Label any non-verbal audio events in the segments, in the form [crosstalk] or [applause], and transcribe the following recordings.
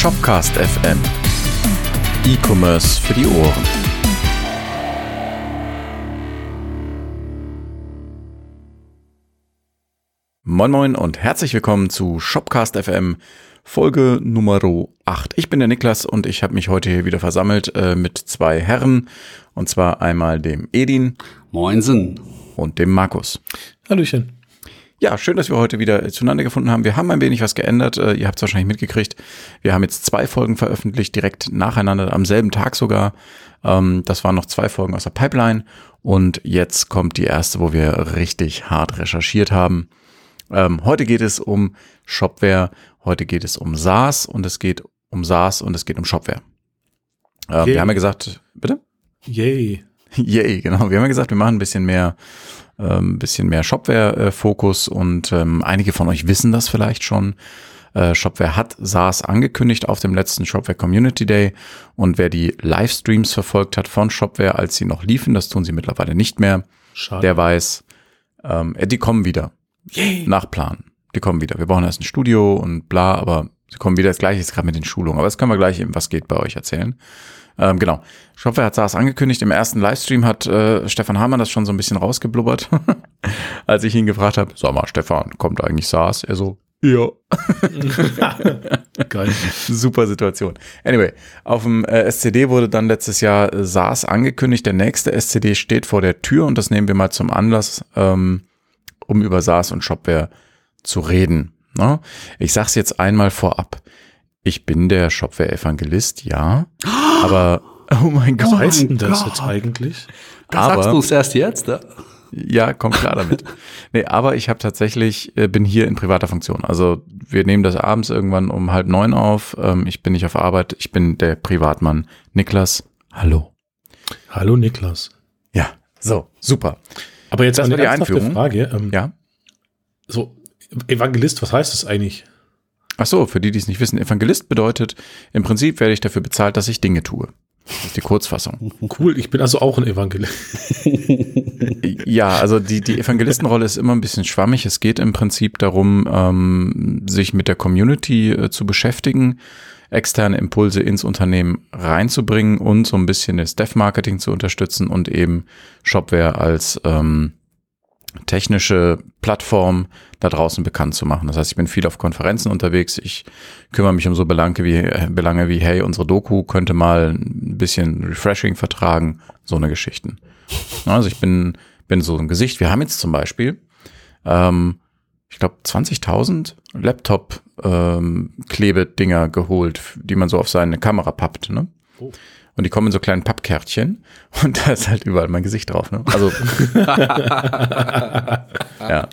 Shopcast FM. E-Commerce für die Ohren. Moin Moin und herzlich willkommen zu Shopcast FM Folge Nummer 8. Ich bin der Niklas und ich habe mich heute hier wieder versammelt äh, mit zwei Herren und zwar einmal dem Edin Moinsen und dem Markus. Hallöchen. Ja, schön, dass wir heute wieder zueinander gefunden haben. Wir haben ein wenig was geändert. Äh, ihr habt es wahrscheinlich mitgekriegt. Wir haben jetzt zwei Folgen veröffentlicht, direkt nacheinander, am selben Tag sogar. Ähm, das waren noch zwei Folgen aus der Pipeline. Und jetzt kommt die erste, wo wir richtig hart recherchiert haben. Ähm, heute geht es um Shopware, heute geht es um SaaS und es geht um SaaS und es geht um Shopware. Ähm, wir haben ja gesagt, bitte? Yay. [laughs] Yay, genau. Wir haben ja gesagt, wir machen ein bisschen mehr, ähm, bisschen mehr Shopware-Fokus und ähm, einige von euch wissen das vielleicht schon. Äh, Shopware hat SaaS angekündigt auf dem letzten Shopware Community Day und wer die Livestreams verfolgt hat von Shopware, als sie noch liefen, das tun sie mittlerweile nicht mehr, Schade. der weiß, ähm, die kommen wieder. Yay. Nach Plan. Die kommen wieder. Wir brauchen erst ein Studio und bla, aber sie kommen wieder. Das gleiche ist gerade mit den Schulungen. Aber das können wir gleich eben, was geht bei euch erzählen. Ähm, genau. Shopware hat SaaS angekündigt. Im ersten Livestream hat äh, Stefan Hamann das schon so ein bisschen rausgeblubbert, [laughs] als ich ihn gefragt habe, sag mal, Stefan, kommt eigentlich SaaS? Er so, ja. [laughs] Geil. Super Situation. Anyway, auf dem äh, SCD wurde dann letztes Jahr äh, SaaS angekündigt. Der nächste SCD steht vor der Tür und das nehmen wir mal zum Anlass, ähm, um über SaaS und Shopware zu reden. Ne? Ich sag's jetzt einmal vorab. Ich bin der Shopware-Evangelist, ja. Aber, oh mein Was Gott. heißt denn das Gott. jetzt eigentlich? Das Aber- sagst du es erst jetzt, ja? Ja, komm klar damit. [laughs] nee, aber ich habe tatsächlich, äh, bin hier in privater Funktion. Also wir nehmen das abends irgendwann um halb neun auf. Ähm, ich bin nicht auf Arbeit. Ich bin der Privatmann Niklas. Hallo. Hallo Niklas. Ja, so, super. Aber jetzt Das eine die Einführung. Frage. Ähm, Ja. So, Evangelist, was heißt das eigentlich? Ach so, für die, die es nicht wissen, Evangelist bedeutet, im Prinzip werde ich dafür bezahlt, dass ich Dinge tue. Das ist die Kurzfassung. [laughs] Cool, ich bin also auch ein Evangelist. [laughs] Ja, also die, die Evangelistenrolle ist immer ein bisschen schwammig. Es geht im Prinzip darum, ähm, sich mit der Community äh, zu beschäftigen, externe Impulse ins Unternehmen reinzubringen und so ein bisschen das Dev-Marketing zu unterstützen und eben Shopware als ähm, technische Plattform da draußen bekannt zu machen. Das heißt, ich bin viel auf Konferenzen unterwegs. Ich kümmere mich um so Belange wie, äh, Belange wie hey, unsere Doku könnte mal ein bisschen Refreshing vertragen, so eine Geschichten. Also ich bin, bin so ein Gesicht. Wir haben jetzt zum Beispiel, ähm, ich glaube, 20.000 Laptop-Klebedinger geholt, die man so auf seine Kamera pappt. Ne? Oh. Und die kommen in so kleinen Pappkärtchen und da ist halt überall mein Gesicht drauf. Ne? Also [laughs] [laughs] ja.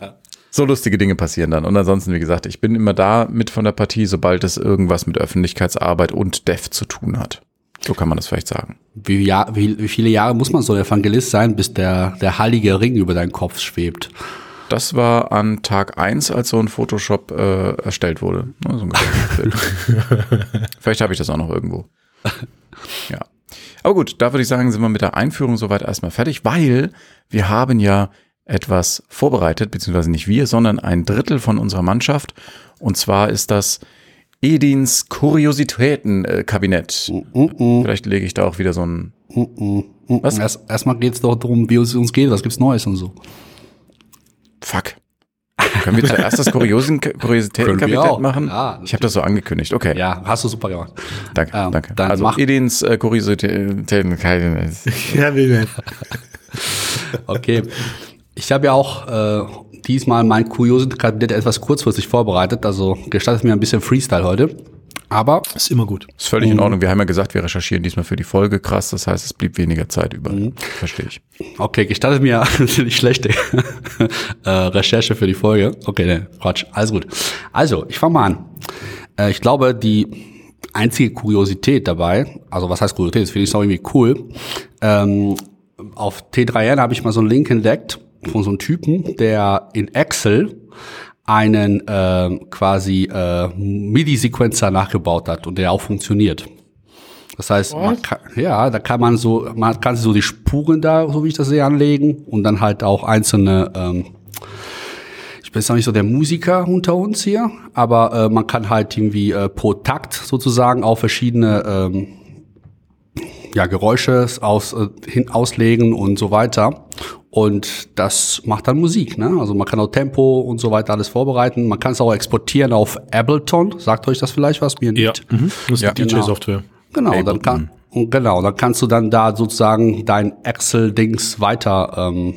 So lustige Dinge passieren dann. Und ansonsten, wie gesagt, ich bin immer da mit von der Partie, sobald es irgendwas mit Öffentlichkeitsarbeit und Dev zu tun hat. So kann man das vielleicht sagen. Wie, ja, wie, wie viele Jahre muss man so ein Evangelist sein, bis der, der heilige Ring über deinen Kopf schwebt? Das war an Tag eins, als so ein Photoshop äh, erstellt wurde. So ein. [laughs] Vielleicht habe ich das auch noch irgendwo. Ja. Aber gut, da würde ich sagen, sind wir mit der Einführung soweit erstmal fertig, weil wir haben ja etwas vorbereitet, beziehungsweise nicht wir, sondern ein Drittel von unserer Mannschaft. Und zwar ist das Edins Kuriositäten-Kabinett. Vielleicht lege ich da auch wieder so ein Was? Erst, erstmal geht's doch darum, wie es uns geht, was gibt's Neues und so. Fuck. Können wir zuerst das Kuriosen- Kuriositätenkabinett machen? Ja, ich habe das so angekündigt. Okay. Ja, hast du super gemacht. Danke, Ähm, danke. dann also mach- Edins äh, Kuriositätenkabinett. Ja, will Okay. Ich habe ja auch äh, diesmal mein Kuriosenkabinett etwas kurzfristig vorbereitet, also gestattet mir ein bisschen Freestyle heute. Aber Ist immer gut. Ist völlig in Ordnung. Wir haben ja gesagt, wir recherchieren diesmal für die Folge. Krass, das heißt, es blieb weniger Zeit über. Verstehe ich. Okay, gestattet mir [laughs] die schlechte äh, Recherche für die Folge. Okay, ne, Quatsch. Alles gut. Also, ich fange mal an. Äh, ich glaube, die einzige Kuriosität dabei, also was heißt Kuriosität, das finde ich auch irgendwie cool. Ähm, auf T3N habe ich mal so einen Link entdeckt von so einem Typen, der in Excel einen ähm, quasi äh, MIDI-Sequencer nachgebaut hat und der auch funktioniert. Das heißt, man kann, ja, da kann man so, man kann so die Spuren da, so wie ich das sehe, anlegen und dann halt auch einzelne, ähm, ich bin jetzt auch nicht so der Musiker unter uns hier, aber äh, man kann halt irgendwie äh, pro Takt sozusagen auch verschiedene ähm, ja, Geräusche aus, äh, hin, auslegen und so weiter. Und das macht dann Musik. Ne? Also man kann auch Tempo und so weiter alles vorbereiten. Man kann es auch exportieren auf Ableton. Sagt euch das vielleicht was? Mir Ja, nicht. mhm. das ist Ja, die DJ-Software. Genau, dann Ableton. kann und genau, dann kannst du dann da sozusagen dein Excel-Dings weiter ähm,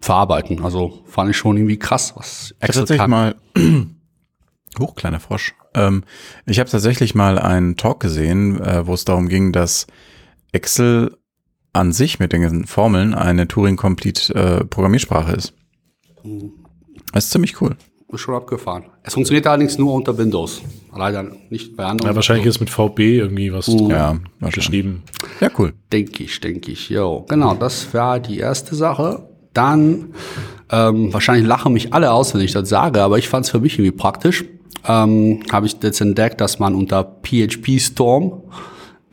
verarbeiten. Also fand ich schon irgendwie krass, was Ich habe Excel tatsächlich kann. mal, [clears throat] hoch, kleiner Frosch. Ähm, ich habe tatsächlich mal einen Talk gesehen, äh, wo es darum ging, dass Excel an sich mit den ganzen Formeln eine Turing-Complete-Programmiersprache ist. Das ist ziemlich cool. Ist schon abgefahren. Es funktioniert allerdings nur unter Windows. Leider nicht bei anderen. Ja, wahrscheinlich ist mit VB irgendwie was Ja, wahrscheinlich. geschrieben. Ja, cool. Denke ich, denke ich. Jo, genau, das war die erste Sache. Dann, ähm, wahrscheinlich lachen mich alle aus, wenn ich das sage, aber ich fand es für mich irgendwie praktisch. Ähm, Habe ich jetzt entdeckt, dass man unter PHP Storm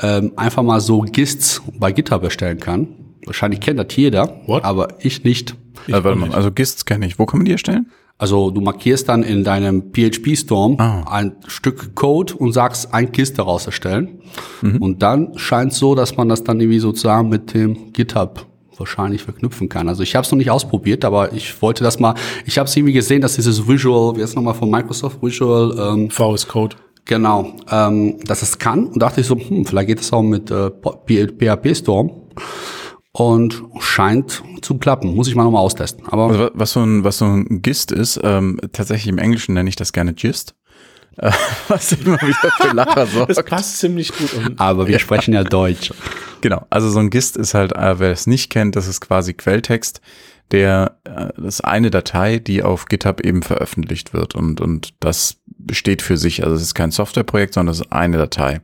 ähm, einfach mal so Gists bei GitHub erstellen kann. Wahrscheinlich kennt das jeder, What? aber ich nicht. Äh, warte mal, also GISTs kenne ich. Wo kann man die erstellen? Also du markierst dann in deinem PHP-Storm ein Stück Code und sagst, ein Gist daraus erstellen. Und dann scheint so, dass man das dann irgendwie sozusagen mit dem GitHub wahrscheinlich verknüpfen kann. Also ich habe es noch nicht ausprobiert, aber ich wollte das mal, ich habe es irgendwie gesehen, dass dieses Visual, wie heißt nochmal von Microsoft, Visual, ähm, VS Code. Genau, ähm, dass es kann. Und dachte ich so, hm, vielleicht geht es auch mit äh, PHP-Storm. Und scheint zu klappen. Muss ich mal nochmal austesten. Aber Also wa- was so ein, was so ein GIST ist, ähm, tatsächlich im Englischen nenne ich das gerne GIST. Äh, [laughs] was immer wieder für Lacher [laughs] sorgt. Das passt ziemlich gut. Und Aber wir sprechen ja Deutsch. Genau, also so ein GIST ist halt, äh, wer es nicht kennt, das ist quasi Quelltext, der äh, das ist eine Datei, die auf GitHub eben veröffentlicht wird und und das steht für sich. Also es ist kein Softwareprojekt, sondern es ist eine Datei.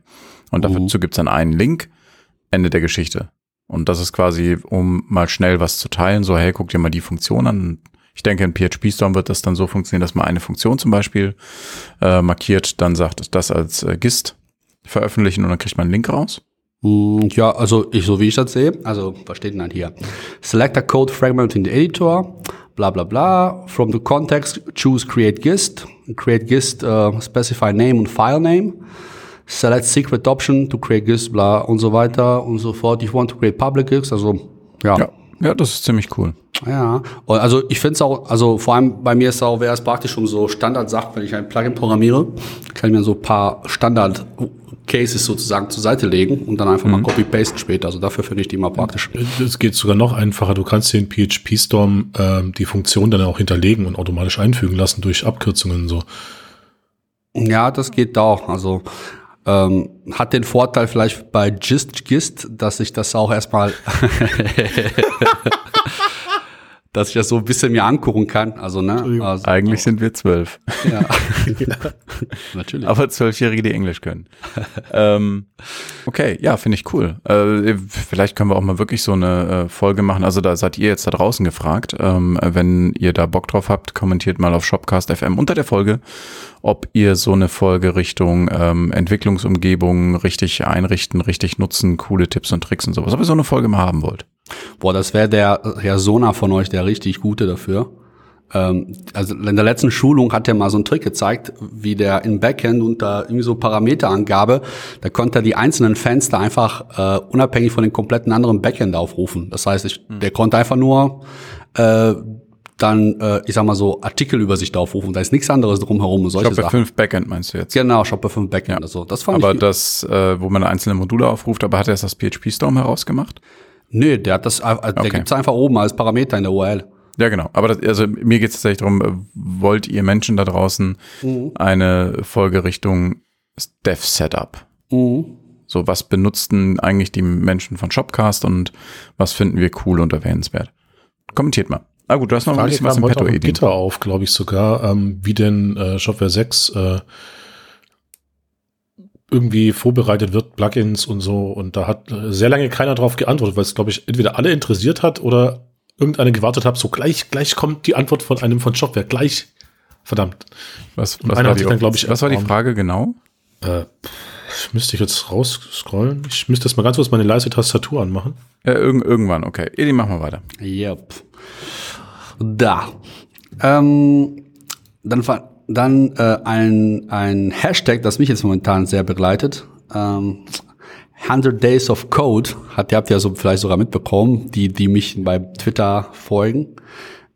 Und dafür dazu gibt's dann einen Link, Ende der Geschichte. Und das ist quasi, um mal schnell was zu teilen, so hey, guck dir mal die Funktion an. Ich denke, in PHP Storm wird das dann so funktionieren, dass man eine Funktion zum Beispiel äh, markiert, dann sagt das als äh, GIST veröffentlichen und dann kriegt man einen Link raus. Mm, Ja, also ich, so wie ich das sehe, also was steht denn dann hier? Select a code fragment in the editor, bla bla bla. From the context, choose create gist. Create gist, uh, specify name und file name. Select secret option to create gist, bla und so weiter und so fort. If you want to create public gist, also ja. Ja, ja, das ist ziemlich cool. Ja, und also ich finde es auch, also vor allem bei mir ist auch, wäre es praktisch um so Standardsachen, wenn ich ein Plugin programmiere, kann ich mir so ein paar Standard-Cases sozusagen zur Seite legen und dann einfach mal copy-pasten später. Also dafür finde ich die immer praktisch. es geht sogar noch einfacher. Du kannst den PHP Storm ähm, die Funktion dann auch hinterlegen und automatisch einfügen lassen durch Abkürzungen und so. Ja, das geht auch. Also ähm, hat den Vorteil vielleicht bei Gist Gist, dass ich das auch erstmal, [laughs] [laughs] dass ich das so ein bisschen mir angucken kann. Also ne, also, Eigentlich sind wir zwölf. ja. [laughs] [laughs] natürlich. Aber Zwölfjährige, die Englisch können. ähm, okay, ja, finde ich cool. Äh, vielleicht können wir auch mal wirklich so eine äh, Folge machen. Also da seid ihr jetzt da draußen gefragt. Ähm, wenn ihr da Bock drauf habt, kommentiert mal auf Shopcast FM unter der Folge, ob ihr so eine Folge Richtung ähm, Entwicklungsumgebung richtig einrichten, richtig nutzen, coole Tipps und Tricks und sowas. Ob ihr so eine Folge mal haben wollt. Boah, das wäre der Herr Sona von euch, der richtig gute dafür. Ähm, also in der letzten Schulung hat er mal so einen Trick gezeigt, wie der in Backend unter irgendwie so Parameterangabe, da konnte er die einzelnen Fenster einfach äh, unabhängig von den kompletten anderen Backend aufrufen. Das heißt, ich, der konnte einfach nur äh, dann, äh, ich sag mal so, Artikelübersicht aufrufen. Da ist nichts anderes drumherum und solche Shopware Sachen. 5 Backend meinst du jetzt? Genau, Shopware 5 Backend. Also das fand Aber ich. das, äh, wo man einzelne Module aufruft, aber hat er erst das PHP Storm herausgemacht? Nee, der hat das, äh, der Okay. gibt's einfach oben als Parameter in der URL. Ja, genau. Aber das, also mir geht es tatsächlich darum, äh, wollt ihr Menschen da draußen eine Folge Richtung Dev Setup? So, was benutzten eigentlich die Menschen von Shopcast und was finden wir cool und erwähnenswert? Kommentiert mal. Ah gut, du hast noch ein Frage bisschen was im Petto, Edin. Gitter auf, glaube ich sogar, ähm, wie denn äh, Shopware 6 äh, irgendwie vorbereitet wird, Plugins und so. Und da hat äh, sehr lange keiner drauf geantwortet, weil es, glaube ich, entweder alle interessiert hat oder irgendeiner gewartet hat, so gleich, gleich kommt die Antwort von einem von Shopware, gleich. Verdammt. Was, was, war die, dann, ich, was war die. Frage genau? Äh, müsste ich jetzt rausscrollen? Ich müsste jetzt mal ganz kurz meine leise Tastatur anmachen. Ja, irg irgendwann, okay. Edin, mach mal weiter. Yep. Da. Ähm, dann war dann äh, ein, ein Hashtag, das mich jetzt momentan sehr begleitet. Ähm, 100 Days of Code, hat, ihr habt ja so vielleicht sogar mitbekommen, die, die mich bei Twitter folgen.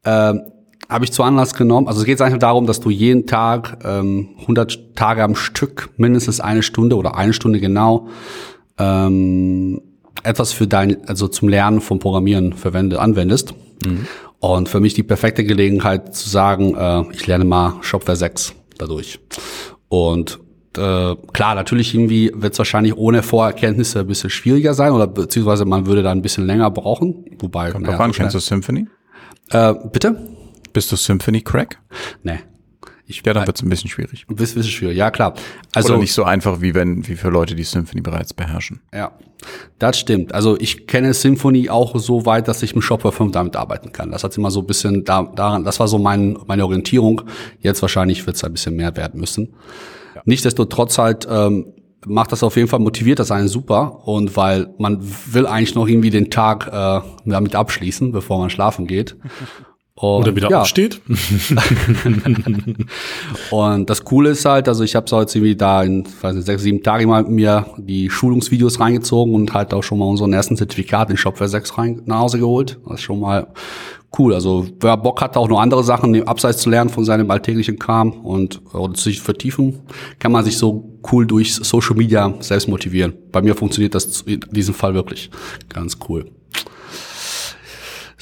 Ähm, habe ich zu Anlass genommen. Also es geht eigentlich darum, dass du jeden Tag ähm, 100 Tage am Stück, mindestens eine Stunde oder eine Stunde genau, ähm, etwas für dein, also zum Lernen vom Programmieren verwende, anwendest. Mhm. Und für mich die perfekte Gelegenheit zu sagen, äh, ich lerne mal Shopware 6 dadurch. Und äh, klar, natürlich irgendwie wird es wahrscheinlich ohne Vorerkenntnisse ein bisschen schwieriger sein oder beziehungsweise man würde da ein bisschen länger brauchen. Wobei, Kommt naja, drauf kennst du Symphony? Äh, bitte? Bist du Symphony Crack? Nee. Ich, ja, dann wird es ein bisschen schwierig. Ein bisschen schwierig, ja klar. Also Oder nicht so einfach wie wenn wie für Leute, die Symphony bereits beherrschen. Ja, das stimmt. Also ich kenne Symphony auch so weit, dass ich mit Shopware 5 damit arbeiten kann. Das hat immer so ein bisschen da, daran, das war so mein, meine Orientierung. Jetzt wahrscheinlich wird es ein bisschen mehr werden müssen. Ja. Nichtsdestotrotz halt ähm, macht das auf jeden Fall, motiviert das einen super. Und weil man will eigentlich noch irgendwie den Tag äh, damit abschließen, bevor man schlafen geht. [laughs] Und, Oder wieder ja. aufsteht. [laughs] und das Coole ist halt, also ich habe so jetzt irgendwie da in weiß nicht, sechs, sieben Tagen mal mir die Schulungsvideos reingezogen und halt auch schon mal unseren ersten Zertifikat in Shopware 6 rein nach Hause geholt. Das ist schon mal cool. Also wer Bock hat, auch noch andere Sachen abseits zu lernen von seinem alltäglichen Kram und oder sich vertiefen, kann man sich so cool durch Social Media selbst motivieren. Bei mir funktioniert das in diesem Fall wirklich ganz cool.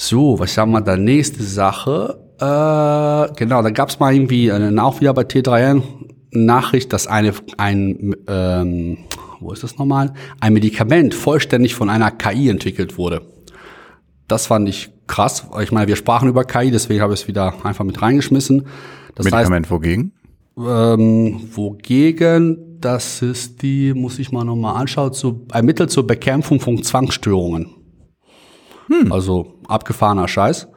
So, was haben wir da? Nächste Sache. Äh, genau, da gab es mal irgendwie eine, auch wieder bei T3N Nachricht, dass eine, ein, ähm, wo ist das nochmal? Ein Medikament vollständig von einer KI entwickelt wurde. Das fand ich krass. Ich meine, wir sprachen über KI, deswegen habe ich es wieder einfach mit reingeschmissen. Das Medikament heißt, wogegen? Ähm, wogegen? Das ist die, muss ich mal nochmal anschauen, zu, ein Mittel zur Bekämpfung von Zwangsstörungen. Hm. Also abgefahrener Scheiß.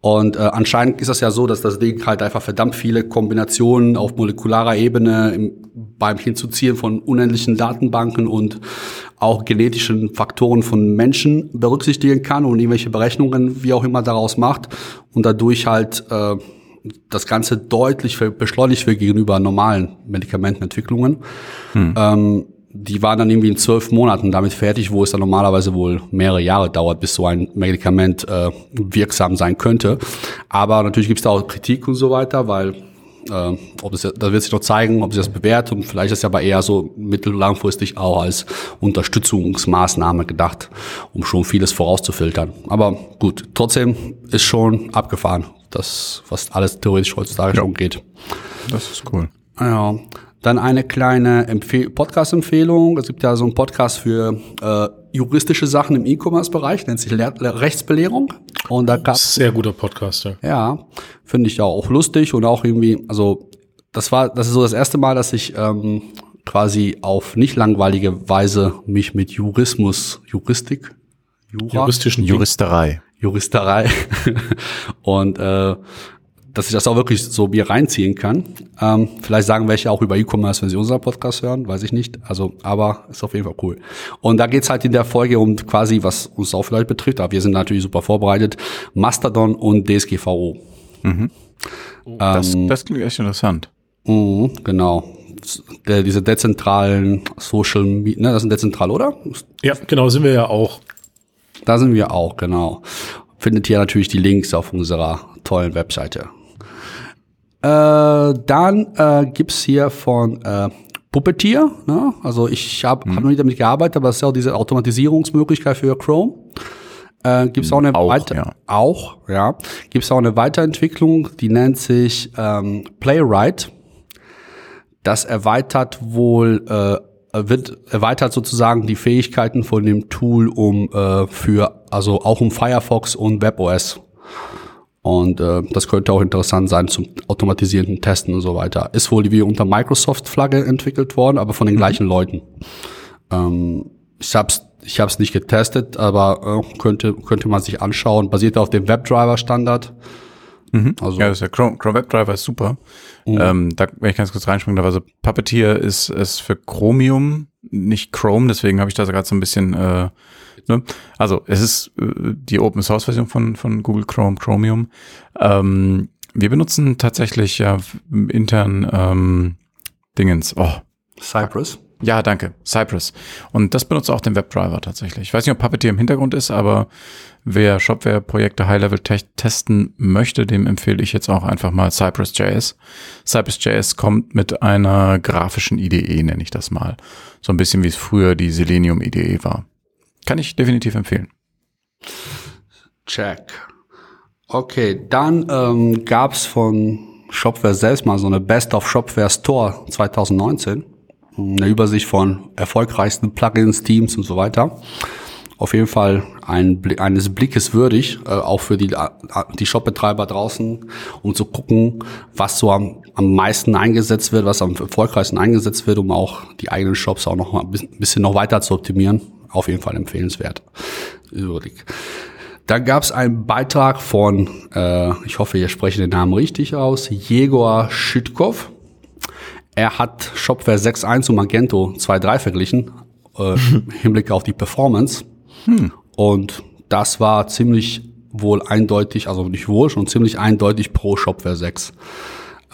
Und äh, anscheinend ist das ja so, dass das Ding halt einfach verdammt viele Kombinationen auf molekularer Ebene im, beim Hinzuziehen von unendlichen Datenbanken und auch genetischen Faktoren von Menschen berücksichtigen kann und irgendwelche Berechnungen, wie auch immer, daraus macht und dadurch halt äh, das Ganze deutlich beschleunigt wird gegenüber normalen Medikamentenentwicklungen. Hm. Ähm, die waren dann irgendwie in zwölf Monaten damit fertig, wo es dann normalerweise wohl mehrere Jahre dauert, bis so ein Medikament äh, wirksam sein könnte. Aber natürlich gibt es da auch Kritik und so weiter, weil äh, ob es, da wird sich noch zeigen, ob sich das bewährt und vielleicht ist es aber eher so mittellangfristig auch als Unterstützungsmaßnahme gedacht, um schon vieles vorauszufiltern. Aber gut, trotzdem ist schon abgefahren, das, was alles theoretisch heutzutage ja. schon geht. Das ist cool. Ja. Dann eine kleine Podcast-Empfehlung. Es gibt ja so einen Podcast für äh, juristische Sachen im E-Commerce-Bereich, nennt sich Le Rechtsbelehrung. Und da gab sehr guter Podcast. Ja, ja finde ich auch lustig und auch irgendwie, also das war, das ist so das erste Mal, dass ich ähm, quasi auf nicht langweilige Weise mich mit Jurismus, Juristik, Jura, juristischen Juristerei, Juristerei [laughs] und äh, dass ich das auch wirklich so mir reinziehen kann. Ähm, vielleicht sagen welche auch über E-Commerce, wenn sie unseren Podcast hören, weiß ich nicht. Also, aber ist auf jeden Fall cool. Und da geht's halt in der Folge um quasi, was uns auch vielleicht betrifft, aber wir sind natürlich super vorbereitet, Mastodon und DSGVO. Mhm. Das, ähm, das klingt echt interessant. Mh, genau. Der, diese dezentralen Social Media, ne, das sind dezentral, oder? Ja, genau, sind wir ja auch. Da sind wir auch, genau. Findet ihr natürlich die Links auf unserer tollen Webseite. Äh, dann äh, gibt's hier von äh, Puppeteer. Ne? Also ich habe mhm. hab noch nicht damit gearbeitet, aber es ist ja auch diese Automatisierungsmöglichkeit für Chrome. Äh, gibt auch eine auch, Weiter ja. auch ja gibt auch eine Weiterentwicklung, die nennt sich ähm, Playwright. Das erweitert wohl äh, wird erweitert sozusagen die Fähigkeiten von dem Tool um äh, für also auch um Firefox und WebOS und äh, das könnte auch interessant sein zum automatisierten Testen und so weiter. Ist wohl wie unter Microsoft-Flagge entwickelt worden, aber von den mhm. gleichen Leuten. Ähm, ich hab's ich hab's nicht getestet, aber äh, könnte könnte man sich anschauen. Basiert auf dem WebDriver-Standard. Mhm. Also, ja, das ist der Chrome, Chrome WebDriver ist super. Mhm. Ähm, da, wenn ich ganz kurz reinspringen darf, also Puppeteer ist, ist für Chromium, nicht Chrome, deswegen habe ich da gerade so ein bisschen äh, Ne? Also es ist äh, die Open Source Version von, von Google Chrome, Chromium. Ähm, Wir benutzen tatsächlich ja intern ähm, Dingens. Oh. Cypress. Ja, danke. Cypress. Und das benutzt auch den Webdriver tatsächlich. Ich weiß nicht, ob Puppeteer im Hintergrund ist, aber wer Shopware-Projekte High-Level te testen möchte, dem empfehle ich jetzt auch einfach mal Cypress.js. Cypress.js kommt mit einer grafischen IDE, nenne ich das mal. So ein bisschen wie es früher die Selenium IDE war. Kann ich definitiv empfehlen. Check. Okay, dann ähm, gab es von Shopware selbst mal so eine Best of Shopware Store 2019. Eine Übersicht von erfolgreichsten Plugins, Teams und so weiter. Auf jeden Fall ein, eines Blickes würdig, äh, auch für die, die Shopbetreiber draußen, um zu gucken, was so am, am meisten eingesetzt wird, was am erfolgreichsten eingesetzt wird, um auch die eigenen Shops auch noch mal ein bisschen noch weiter zu optimieren. Auf jeden Fall empfehlenswert. Überblick. Da gab es einen Beitrag von, äh, ich hoffe, ihr sprecht den Namen richtig aus, Jegor Schütkov. Er hat Shopware 6.1 und Magento 2.3 verglichen, äh, [laughs] im Hinblick auf die Performance. Hm. Und das war ziemlich wohl eindeutig, also nicht wohl, schon ziemlich eindeutig pro Shopware 6.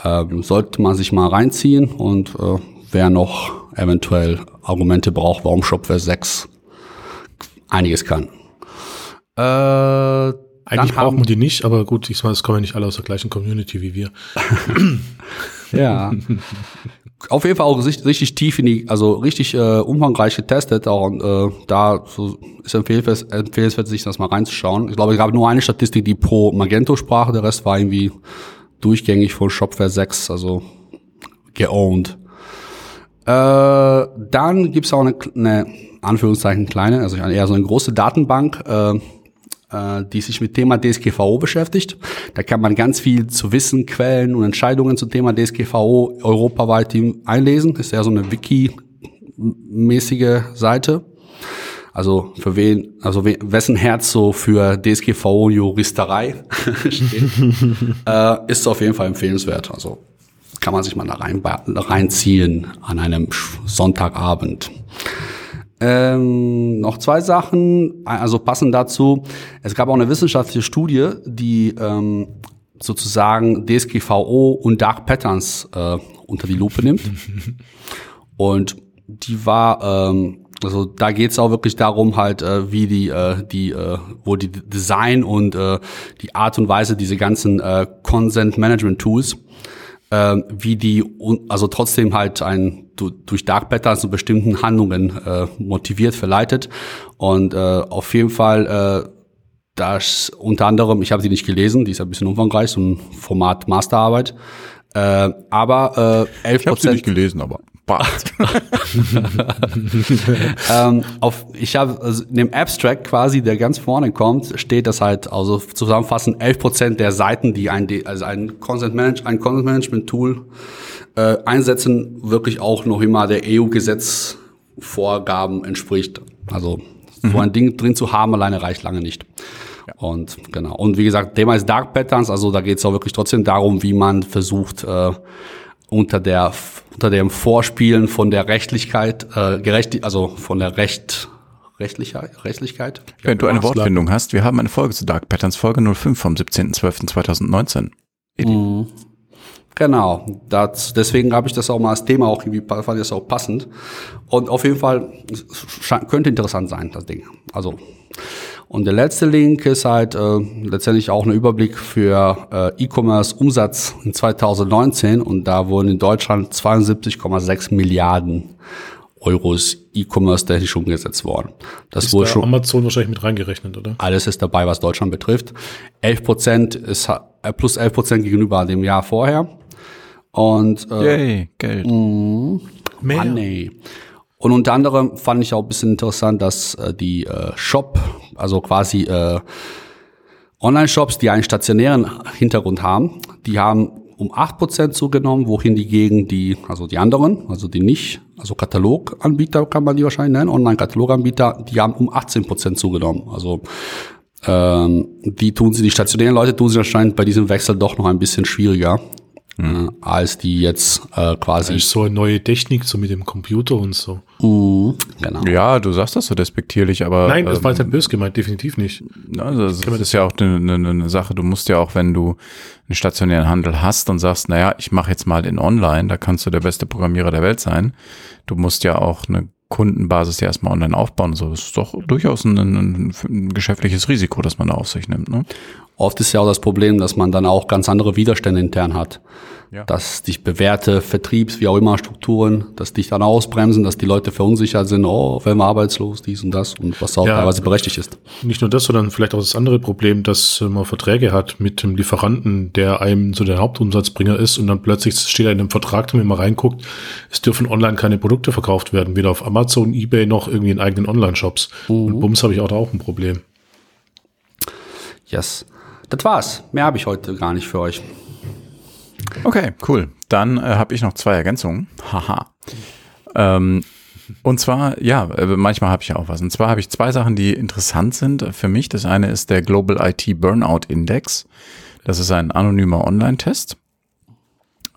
Ähm, sollte man sich mal reinziehen und äh, wer noch eventuell Argumente braucht, warum Shopware 6 einiges kann. Äh, Eigentlich brauchen wir die nicht, aber gut, ich meine, es kommen ja nicht alle aus der gleichen Community wie wir. [laughs] ja. Auf jeden Fall auch richtig, richtig tief in die, also richtig äh, umfangreich getestet. Auch, und äh, da so ist empfehlenswert, empfehlenswert, sich das mal reinzuschauen. Ich glaube, es gab nur eine Statistik, die pro Magento sprach, der Rest war irgendwie durchgängig von Shopware 6, also geowned. Äh, dann gibt's auch eine, eine Anführungszeichen kleine, also eher so eine große Datenbank, äh, äh, die sich mit Thema DSGVO beschäftigt. Da kann man ganz viel zu Wissen, Quellen und Entscheidungen zum Thema DSGVO europaweit einlesen. Das ist ja so eine Wiki-mäßige Seite. Also für wen, also wessen Herz so für DSGVO Juristerei [laughs] steht, [laughs] äh, ist auf jeden Fall empfehlenswert. Also kann man sich mal da rein, reinziehen an einem Sonntagabend. Ähm, noch zwei Sachen, also passend dazu. Es gab auch eine wissenschaftliche Studie, die ähm, sozusagen DSGVO und Dark Patterns äh, unter die Lupe nimmt. [laughs] Und die war, ähm, also da geht es auch wirklich darum, halt, äh, wie die, äh, die, äh, wo die Design und äh, die Art und Weise, diese ganzen äh, Consent Management Tools äh, wie die, also trotzdem halt ein durch Dark Patterns zu bestimmten Handlungen äh, motiviert, verleitet. Und äh, auf jeden Fall, äh, das unter anderem, ich habe sie nicht gelesen, die ist ein bisschen umfangreich, so ein Format Masterarbeit. Äh, aber äh, 11 Ich habe sie nicht gelesen, aber passt. [laughs] ähm, auf, ich habe also in dem Abstract quasi, der ganz vorne kommt, steht das halt, also zusammenfassend 11 Prozent der Seiten, die ein, also ein Content Management, ein Content Management Tool äh, einsetzen, wirklich auch noch immer der EU-Gesetzvorgaben entspricht. Also mhm. so ein Ding drin zu haben alleine reicht lange nicht. Ja. Und genau. Und wie gesagt, Thema ist Dark Patterns, also da geht es auch wirklich trotzdem darum, wie man versucht, äh, unter der unter dem Vorspielen von der Rechtlichkeit, äh, gerecht, also von der Recht, Rechtlichkeit, Rechtlichkeit. Wenn du eine Wortfindung hast, wir haben eine Folge zu Dark Patterns, Folge 05 vom 17.12.2019. Mhm. Genau, das, deswegen habe ich das auch mal als Thema auch irgendwie, fand ich das auch passend. Und auf jeden Fall könnte interessant sein, das Ding. Also, und der letzte Link ist halt äh, letztendlich auch ein Überblick für äh, E-Commerce-Umsatz in 2019 und da wurden in Deutschland 72,6 Milliarden Euros E-Commerce technisch umgesetzt worden. Das ist wurde da schon Amazon wahrscheinlich mit reingerechnet, oder? Alles ist dabei, was Deutschland betrifft. 11 Prozent ist äh, plus 11 Prozent gegenüber dem Jahr vorher. Und äh, Yay, Geld. Mh, Money. Und unter anderem fand ich auch ein bisschen interessant, dass äh, die äh, Shop also quasi äh, Online-Shops, die einen stationären Hintergrund haben, die haben um acht Prozent zugenommen, wohin die gegen die, also die anderen, also die nicht, also Kataloganbieter kann man die wahrscheinlich nennen, Online-Kataloganbieter, die haben um 18 Prozent zugenommen. Also ähm, die tun sie, die stationären Leute tun sie anscheinend bei diesem Wechsel doch noch ein bisschen schwieriger. Äh, als die jetzt äh, quasi. Das ist so eine neue Technik, so mit dem Computer und so. Mhm, genau. Ja, du sagst das so despektierlich, aber. Nein, das war jetzt ähm, nicht böse gemeint, definitiv nicht. Also das ist ja auch eine, eine, eine Sache. Du musst ja auch, wenn du einen stationären Handel hast und sagst, naja, ich mache jetzt mal in Online, da kannst du der beste Programmierer der Welt sein. Du musst ja auch eine Kundenbasis ja erstmal online aufbauen. So, das ist doch durchaus ein, ein, ein geschäftliches Risiko, das man da auf sich nimmt. Ne? Oft ist ja auch das Problem, dass man dann auch ganz andere Widerstände intern hat. Ja. Dass dich bewährte Vertriebs, wie auch immer, Strukturen, dass dich dann ausbremsen, dass die Leute verunsichert sind, oh, werden wir arbeitslos, dies und das und was auch Ja. teilweise berechtigt ist. Nicht nur das, sondern vielleicht auch das andere Problem, dass äh, man Verträge hat mit dem Lieferanten, der einem so der Hauptumsatzbringer ist und dann plötzlich steht er in einem Vertrag, wenn man reinguckt, es dürfen online keine Produkte verkauft werden, weder auf Amazon, Ebay noch irgendwie in eigenen Online-Shops. Und bums habe ich auch da auch ein Problem. Yes. Das war's. Mehr habe ich heute gar nicht für euch. Okay, cool. Dann äh, habe ich noch zwei Ergänzungen. [laughs] Haha. Ähm, und zwar, ja, äh, manchmal habe ich ja auch was. Und zwar habe ich zwei Sachen, die interessant sind für mich. Das eine ist der Global IT Burnout Index. Das ist ein anonymer Online-Test,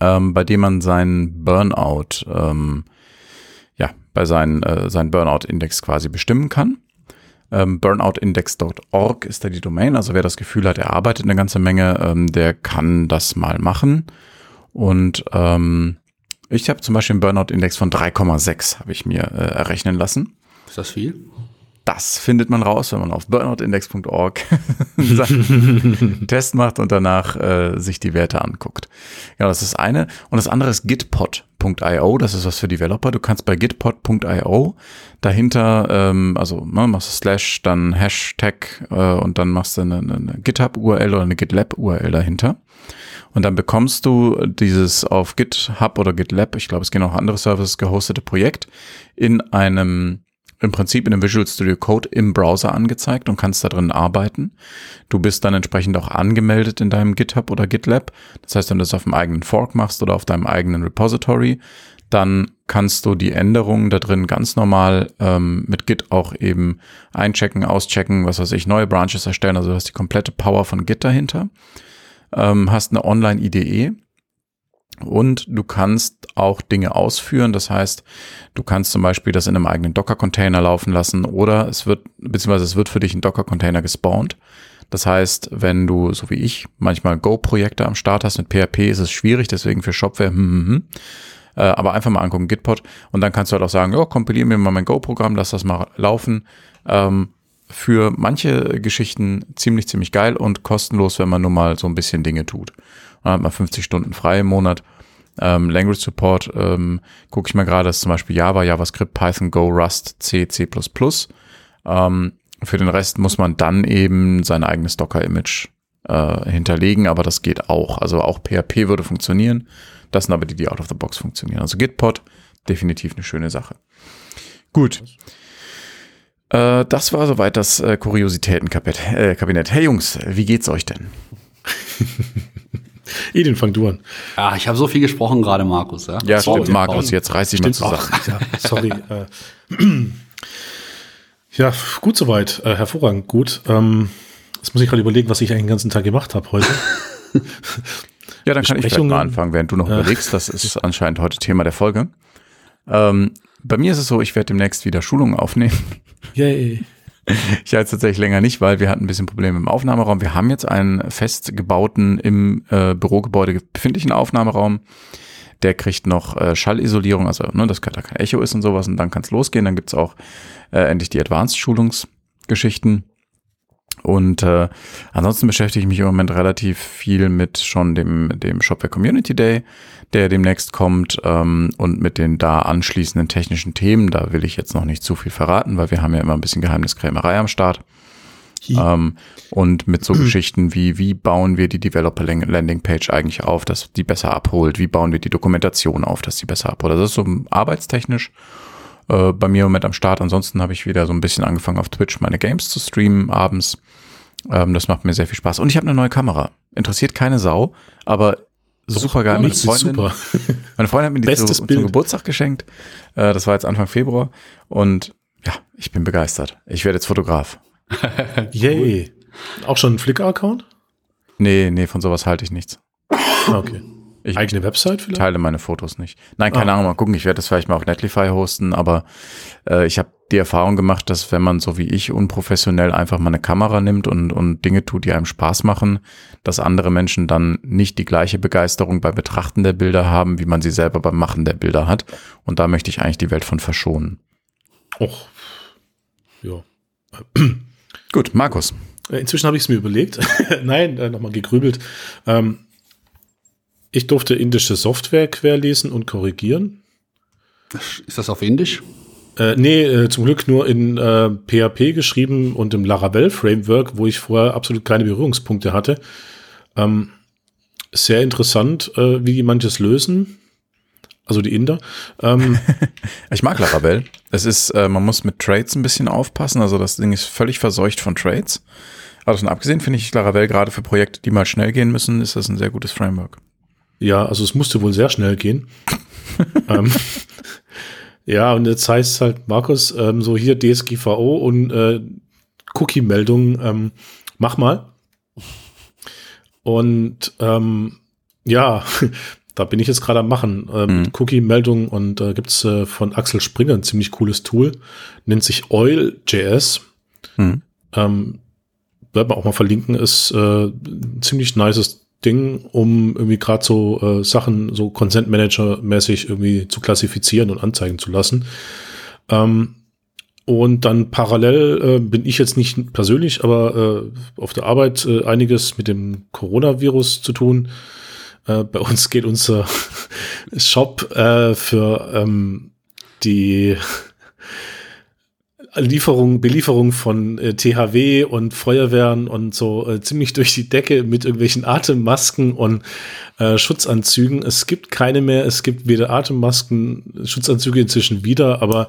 ähm, bei dem man seinen Burnout, ähm, ja, bei seinen, äh, seinen Burnout-Index quasi bestimmen kann. Ähm, burnoutindex.org ist da die Domain. Also wer das Gefühl hat, er arbeitet eine ganze Menge, ähm, der kann das mal machen. Und ähm, ich habe zum Beispiel einen Burnout-Index von 3,6 habe ich mir äh, errechnen lassen. Ist das viel? Das findet man raus, wenn man auf burnoutindex.org [laughs] seinen [laughs] Test macht und danach äh, sich die Werte anguckt. Ja, das ist das eine. Und das andere ist gitpod.io. Das ist was für Developer. Du kannst bei gitpod.io dahinter, ähm, also ne, machst du Slash, dann Hashtag äh, und dann machst du eine, eine GitHub-URL oder eine GitLab-URL dahinter. Und dann bekommst du dieses auf GitHub oder GitLab, ich glaube, es gehen auch andere Services, gehostete Projekt in einem im Prinzip in einem Visual Studio Code im Browser angezeigt und kannst da drin arbeiten. Du bist dann entsprechend auch angemeldet in deinem GitHub oder GitLab. Das heißt, wenn du das auf dem eigenen Fork machst oder auf deinem eigenen Repository, dann kannst du die Änderungen da drin ganz normal ähm, mit Git auch eben einchecken, auschecken, was weiß ich, neue Branches erstellen. Also du hast die komplette Power von Git dahinter. Ähm, hast eine Online-IDE und du kannst auch Dinge ausführen. Das heißt, du kannst zum Beispiel das in einem eigenen Docker-Container laufen lassen oder es wird, beziehungsweise es wird für dich ein Docker-Container gespawnt. Das heißt, wenn du, so wie ich, manchmal Go-Projekte am Start hast mit PHP, ist es schwierig, deswegen für Shopware, hm, hm, hm. Äh, aber einfach mal angucken, Gitpod. Und dann kannst du halt auch sagen, ja, kompilier mir mal mein Go-Programm, lass das mal laufen. Ähm, für manche Geschichten ziemlich, ziemlich geil und kostenlos, wenn man nur mal so ein bisschen Dinge tut. Dann hat man 50 Stunden frei im Monat. Ähm, Language Support ähm, gucke ich mal gerade, das ist zum Beispiel Java, JavaScript, Python, Go, Rust, C, C++. Ähm, für den Rest muss man dann eben sein eigenes Docker-Image äh, hinterlegen, aber das geht auch. Also auch PHP würde funktionieren. Das sind aber die, die out of the box funktionieren. Also Gitpod, definitiv eine schöne Sache. Gut. Äh, das war soweit das äh, Kuriositätenkabinett. Äh, Kabinett. Hey Jungs, wie geht's euch denn? [laughs] Edin, fang du an. Ja, ich habe so viel gesprochen gerade, Markus. Ja, Ja, Sorry, stimmt, Markus, jetzt reiß dich mal zusammen. Ach, ja, sorry. äh, [clears throat] ja, gut soweit. Äh, hervorragend gut. Ähm, jetzt muss ich gerade überlegen, was ich eigentlich den ganzen Tag gemacht habe heute. [laughs] Ja, dann kann ich vielleicht mal anfangen, während du noch überlegst. Das ist anscheinend heute Thema der Folge. Ähm, bei mir ist es so, ich werde demnächst wieder Schulungen aufnehmen. Yay. Ich jetzt tatsächlich länger nicht, weil wir hatten ein bisschen Probleme im Aufnahmeraum. Wir haben jetzt einen festgebauten, im äh, Bürogebäude befindlichen Aufnahmeraum. Der kriegt noch äh, Schallisolierung, also ne, dass da kein Echo ist und sowas. Und dann kann es losgehen. Dann gibt's auch äh, endlich die Advanced-Schulungsgeschichten. Und äh, ansonsten beschäftige ich mich im Moment relativ viel mit schon dem, dem Shopware Community Day, der demnächst kommt ähm, und mit den da anschließenden technischen Themen. Da will ich jetzt noch nicht zu viel verraten, weil wir haben ja immer ein bisschen Geheimniskrämerei am Start. Ähm, und mit so [clears throat] Geschichten wie, wie bauen wir die Developer Landing Page eigentlich auf, dass die besser abholt? Wie bauen wir die Dokumentation auf, dass die besser abholt? Das ist so arbeitstechnisch äh, bei mir im Moment am Start. Ansonsten habe ich wieder so ein bisschen angefangen auf Twitch meine Games zu streamen abends. Ähm, das macht mir sehr viel Spaß. Und ich habe eine neue Kamera. Interessiert keine Sau, aber super geil. Meine Freundin, super. [laughs] meine Freundin hat mir die zu, zum. Geburtstag geschenkt. Äh, das war jetzt Anfang Februar. Und ja, ich bin begeistert. Ich werde jetzt Fotograf. [laughs] Yay. Auch schon ein Flickr-Account? Nee, nee, von sowas halte ich nichts. Okay. Ich Eigene Website vielleicht? teile meine Fotos nicht. Nein, keine Ah. Ahnung, mal gucken. Ich werde das vielleicht mal auf Netlify hosten, aber äh, ich habe die Erfahrung gemacht, dass wenn man so wie ich unprofessionell einfach mal eine Kamera nimmt und, und Dinge tut, die einem Spaß machen, dass andere Menschen dann nicht die gleiche Begeisterung beim Betrachten der Bilder haben, wie man sie selber beim Machen der Bilder hat. Und da möchte ich eigentlich die Welt von verschonen. Och. Ja. Gut, Markus. Äh, Inzwischen habe ich es mir überlegt. [laughs] Nein, äh, nochmal gegrübelt. Ähm, ich durfte indische Software querlesen und korrigieren. Ist das auf Indisch? Äh, nee, äh, zum Glück nur in äh, PHP geschrieben und im Laravel Framework, wo ich vorher absolut keine Berührungspunkte hatte. Ähm, sehr interessant, äh, wie die manches lösen. Also die Inder. Ähm, [laughs] Ich mag Laravel. Es ist, äh, man muss mit Trades ein bisschen aufpassen. Also das Ding ist völlig verseucht von Trades. Aber davon abgesehen finde ich Laravel gerade für Projekte, die mal schnell gehen müssen, ist das ein sehr gutes Framework. Ja, also es musste wohl sehr schnell gehen. [laughs] ähm, ja, und jetzt heißt es halt, Markus, ähm, so hier DSGVO und äh, Cookie-Meldung, ähm, mach mal. Und ähm, ja, [laughs] da bin ich jetzt gerade am machen. Ähm, Mhm. Cookie-Meldung und äh, gibt's äh, von Axel Springer ein ziemlich cooles Tool. Nennt sich Oil.js. Hm. Ähm, werden wir auch mal verlinken, ist äh, ein ziemlich nices Ding, um irgendwie gerade so äh, Sachen so Consent Manager mäßig irgendwie zu klassifizieren und anzeigen zu lassen. Ähm, und dann parallel äh, bin ich jetzt nicht persönlich, aber äh, auf der Arbeit äh, einiges mit dem Coronavirus zu tun. Äh, bei uns geht unser [laughs] Shop äh, für ähm, die Lieferung, Belieferung von äh, THW und Feuerwehren und so äh, ziemlich durch die Decke mit irgendwelchen Atemmasken und äh, Schutzanzügen. Es gibt keine mehr, es gibt weder Atemmasken, Schutzanzüge inzwischen wieder, aber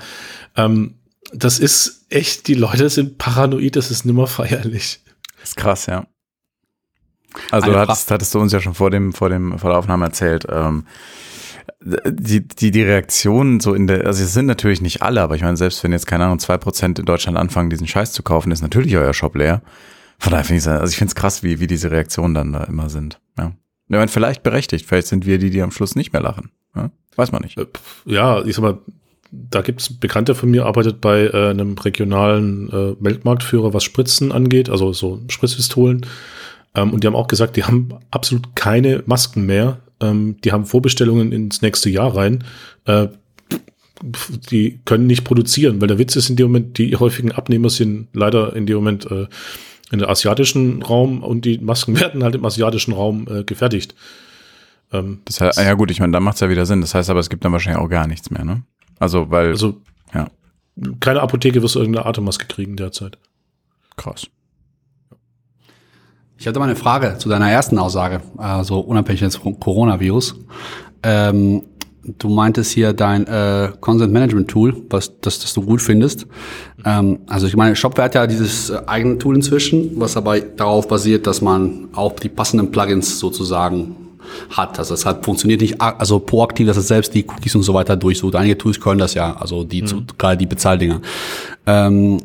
ähm, das ist echt, die Leute sind paranoid, das ist nimmer feierlich. Ist krass, ja. Also hattest, hattest du uns ja schon vor dem, vor dem, vor der Aufnahme erzählt, ähm, die, die, die Reaktionen so in der, also es sind natürlich nicht alle, aber ich meine, selbst wenn jetzt, keine Ahnung, zwei Prozent in Deutschland anfangen, diesen Scheiß zu kaufen, ist natürlich euer Shop leer. Von daher finde ich also ich finde es krass, wie, wie diese Reaktionen dann da immer sind. Ja. Ich meine, vielleicht berechtigt, vielleicht sind wir die, die am Schluss nicht mehr lachen. Ja? Weiß man nicht. Äh, Ja, ich sag mal, da gibt's Bekannte von mir, arbeitet bei äh, einem regionalen äh, Weltmarktführer, was Spritzen angeht, also so Spritzpistolen. Ähm, und die haben auch gesagt, die haben absolut keine Masken mehr. Ähm, die haben Vorbestellungen ins nächste Jahr rein. Äh, die können nicht produzieren, weil der Witz ist in dem Moment, die häufigen Abnehmer sind leider in dem Moment äh, in der asiatischen Raum und die Masken [laughs] werden halt im asiatischen Raum äh, gefertigt. Ähm, Das heißt, ja gut, ich meine, da macht es ja wieder Sinn. Das heißt aber, es gibt dann wahrscheinlich auch gar nichts mehr, ne? Also, weil, also ja, keine Apotheke wirst du irgendeine Atemmaske kriegen derzeit. krass. Ich hatte mal eine Frage zu deiner ersten Aussage, also unabhängig jetzt vom Coronavirus. Ähm, du meintest hier dein äh, Consent Management Tool, was das, das du gut findest. Ähm, also ich meine, Shopware hat ja dieses äh, eigene Tool inzwischen, was aber darauf basiert, dass man auch die passenden Plugins sozusagen hat. Also es hat funktioniert nicht also proaktiv, dass es selbst die Cookies und so weiter durchsucht. Einige Tools können das ja, also die zu, gerade die Bezahldinger. Ähm,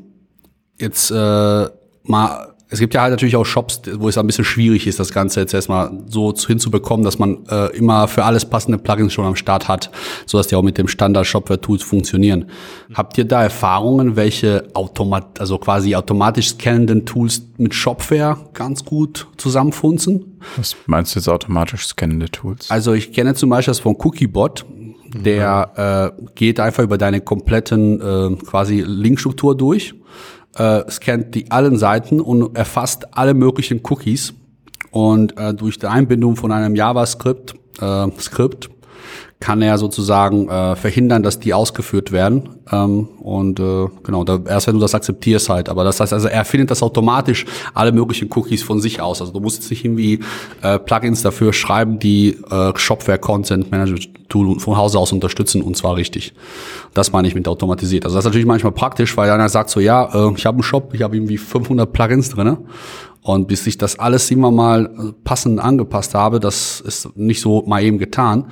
jetzt äh, mal, es gibt ja halt natürlich auch Shops, wo es ein bisschen schwierig ist, das Ganze jetzt erstmal so zu- hinzubekommen, dass man äh, immer für alles passende Plugins schon am Start hat, so dass die auch mit dem Standard Shopware Tools funktionieren. Habt ihr da Erfahrungen, welche automat also quasi automatisch scannenden Tools mit Shopware ganz gut zusammenfunzen? Was meinst du jetzt automatisch scannende Tools? Also ich kenne zum Beispiel das von Cookiebot, der äh, geht einfach über deine kompletten äh, quasi Linkstruktur durch, äh, scannt die allen Seiten und erfasst alle möglichen Cookies. Und äh, durch die Einbindung von einem JavaScript äh, Skript kann er sozusagen äh, verhindern, dass die ausgeführt werden. Ähm, und äh, genau, da, erst wenn du das akzeptierst halt. Aber das heißt also, er findet das automatisch alle möglichen Cookies von sich aus. Also du musst jetzt nicht irgendwie äh, Plugins dafür schreiben, die äh, Shopware Content Management Tool von Hause aus unterstützen und zwar richtig. Das meine ich mit automatisiert. Also das ist natürlich manchmal praktisch, weil einer sagt so, ja, äh, ich habe einen Shop, ich habe irgendwie 500 Plugins drinne und bis ich das alles immer mal passend angepasst habe, das ist nicht so mal eben getan.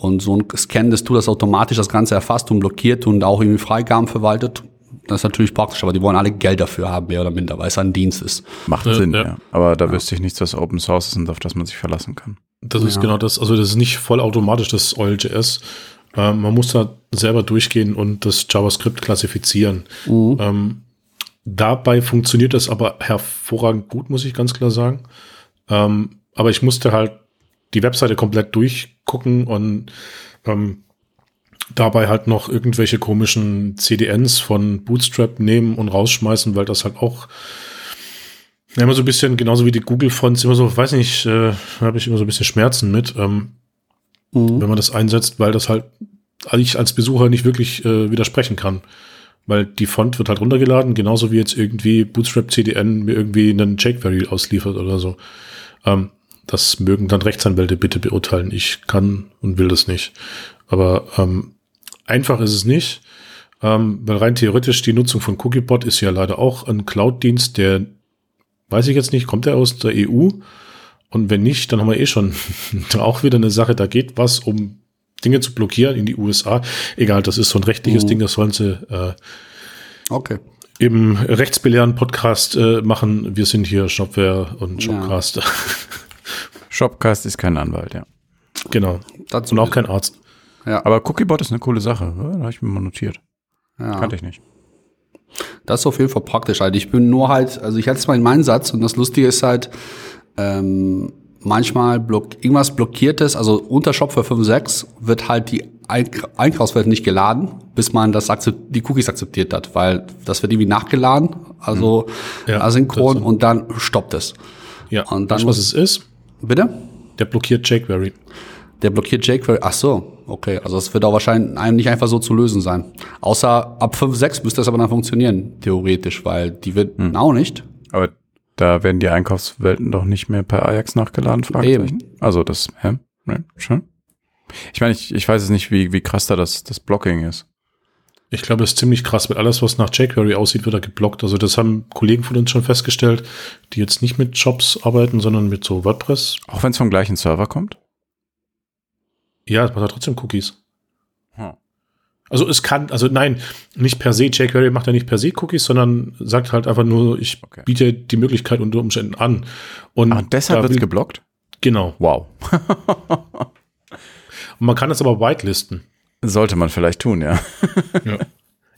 Und so ein scannendes Tool, das automatisch das Ganze erfasst und blockiert und auch irgendwie Freigaben verwaltet, das ist natürlich praktisch, aber die wollen alle Geld dafür haben, mehr oder minder, weil es ein Dienst ist. Macht Ja, Sinn, ja. ja. Aber da wüsste ich nichts, was Open Source ist und auf das man sich verlassen kann. Das ist genau das. Also das ist nicht vollautomatisch, das Oil.js. Ähm, man muss da selber durchgehen und das JavaScript klassifizieren. Mhm. Ähm, dabei funktioniert das aber hervorragend gut, muss ich ganz klar sagen. Ähm, aber ich musste halt die Webseite komplett durchgucken und ähm, dabei halt noch irgendwelche komischen CDNs von Bootstrap nehmen und rausschmeißen, weil das halt auch ja, immer so ein bisschen, genauso wie die Google-Fonts, immer so, weiß nicht, äh, habe ich immer so ein bisschen Schmerzen mit, ähm, Mhm. wenn man das einsetzt, weil das halt ich als Besucher nicht wirklich äh, widersprechen kann. Weil die Font wird halt runtergeladen, genauso wie jetzt irgendwie Bootstrap CDN mir irgendwie einen jQuery ausliefert oder so. Ähm, das mögen dann Rechtsanwälte bitte beurteilen. Ich kann und will das nicht. Aber ähm, einfach ist es nicht, ähm, weil rein theoretisch die Nutzung von Cookiebot ist ja leider auch ein Cloud-Dienst, der, weiß ich jetzt nicht, kommt der aus der EU? Und wenn nicht, dann haben wir eh schon [laughs] auch wieder eine Sache, da geht was um Dinge zu blockieren in die USA. Egal, das ist so ein rechtliches Mhm. Ding, das sollen sie äh, Okay. im rechtsbelehrenden Podcast äh, machen. Wir sind hier Shopware und Ja. [laughs] Shopcast. Ist kein Anwalt, ja. genau. Dazu Und auch kein Arzt. Ja, Aber Cookiebot ist eine coole Sache. Da habe ich mir mal notiert. ja. Kannte ich nicht. Das ist auf jeden Fall praktisch halt. Ich bin nur halt, also ich hatte es mal in meinen Satz und das Lustige ist halt, ähm, manchmal block, irgendwas blockiertes, also unter Shopware 5.6 wird halt die Eink- Einkaufswelt nicht geladen, bis man das akzept, die Cookies akzeptiert hat, weil das wird irgendwie nachgeladen, also Mhm. Ja, asynchron und dann stoppt es. Ja, Und dann weißt was muss- es ist? Bitte? Der blockiert jQuery. Der blockiert jQuery. Ach so, okay. Also es wird auch wahrscheinlich einem nicht einfach so zu lösen sein. Außer ab 5.6 müsste das aber dann funktionieren, theoretisch, weil die wird Hm. auch nicht. Aber da werden die Einkaufswelten doch nicht mehr per Ajax nachgeladen, Fragezeichen. Also das, hä? Ne? Schon? Ich meine, ich, ich weiß es nicht, wie, wie krass da das, das Blocking ist. Ich glaube, das ist ziemlich krass, weil alles, was nach jQuery aussieht, wird da geblockt. Also das haben Kollegen von uns schon festgestellt, die jetzt nicht mit Jobs arbeiten, sondern mit so WordPress. Auch wenn es vom gleichen Server kommt? Ja, es macht ja trotzdem Cookies. Hm. Also es kann, also nein, nicht per se, jQuery macht ja nicht per se Cookies, sondern sagt halt einfach nur, ich Okay. biete die Möglichkeit unter Umständen an. Und, Ah, und deshalb wird es geblockt? Genau. Wow. [laughs] Und man kann das aber whitelisten. Sollte man vielleicht tun, ja. [laughs] Ja.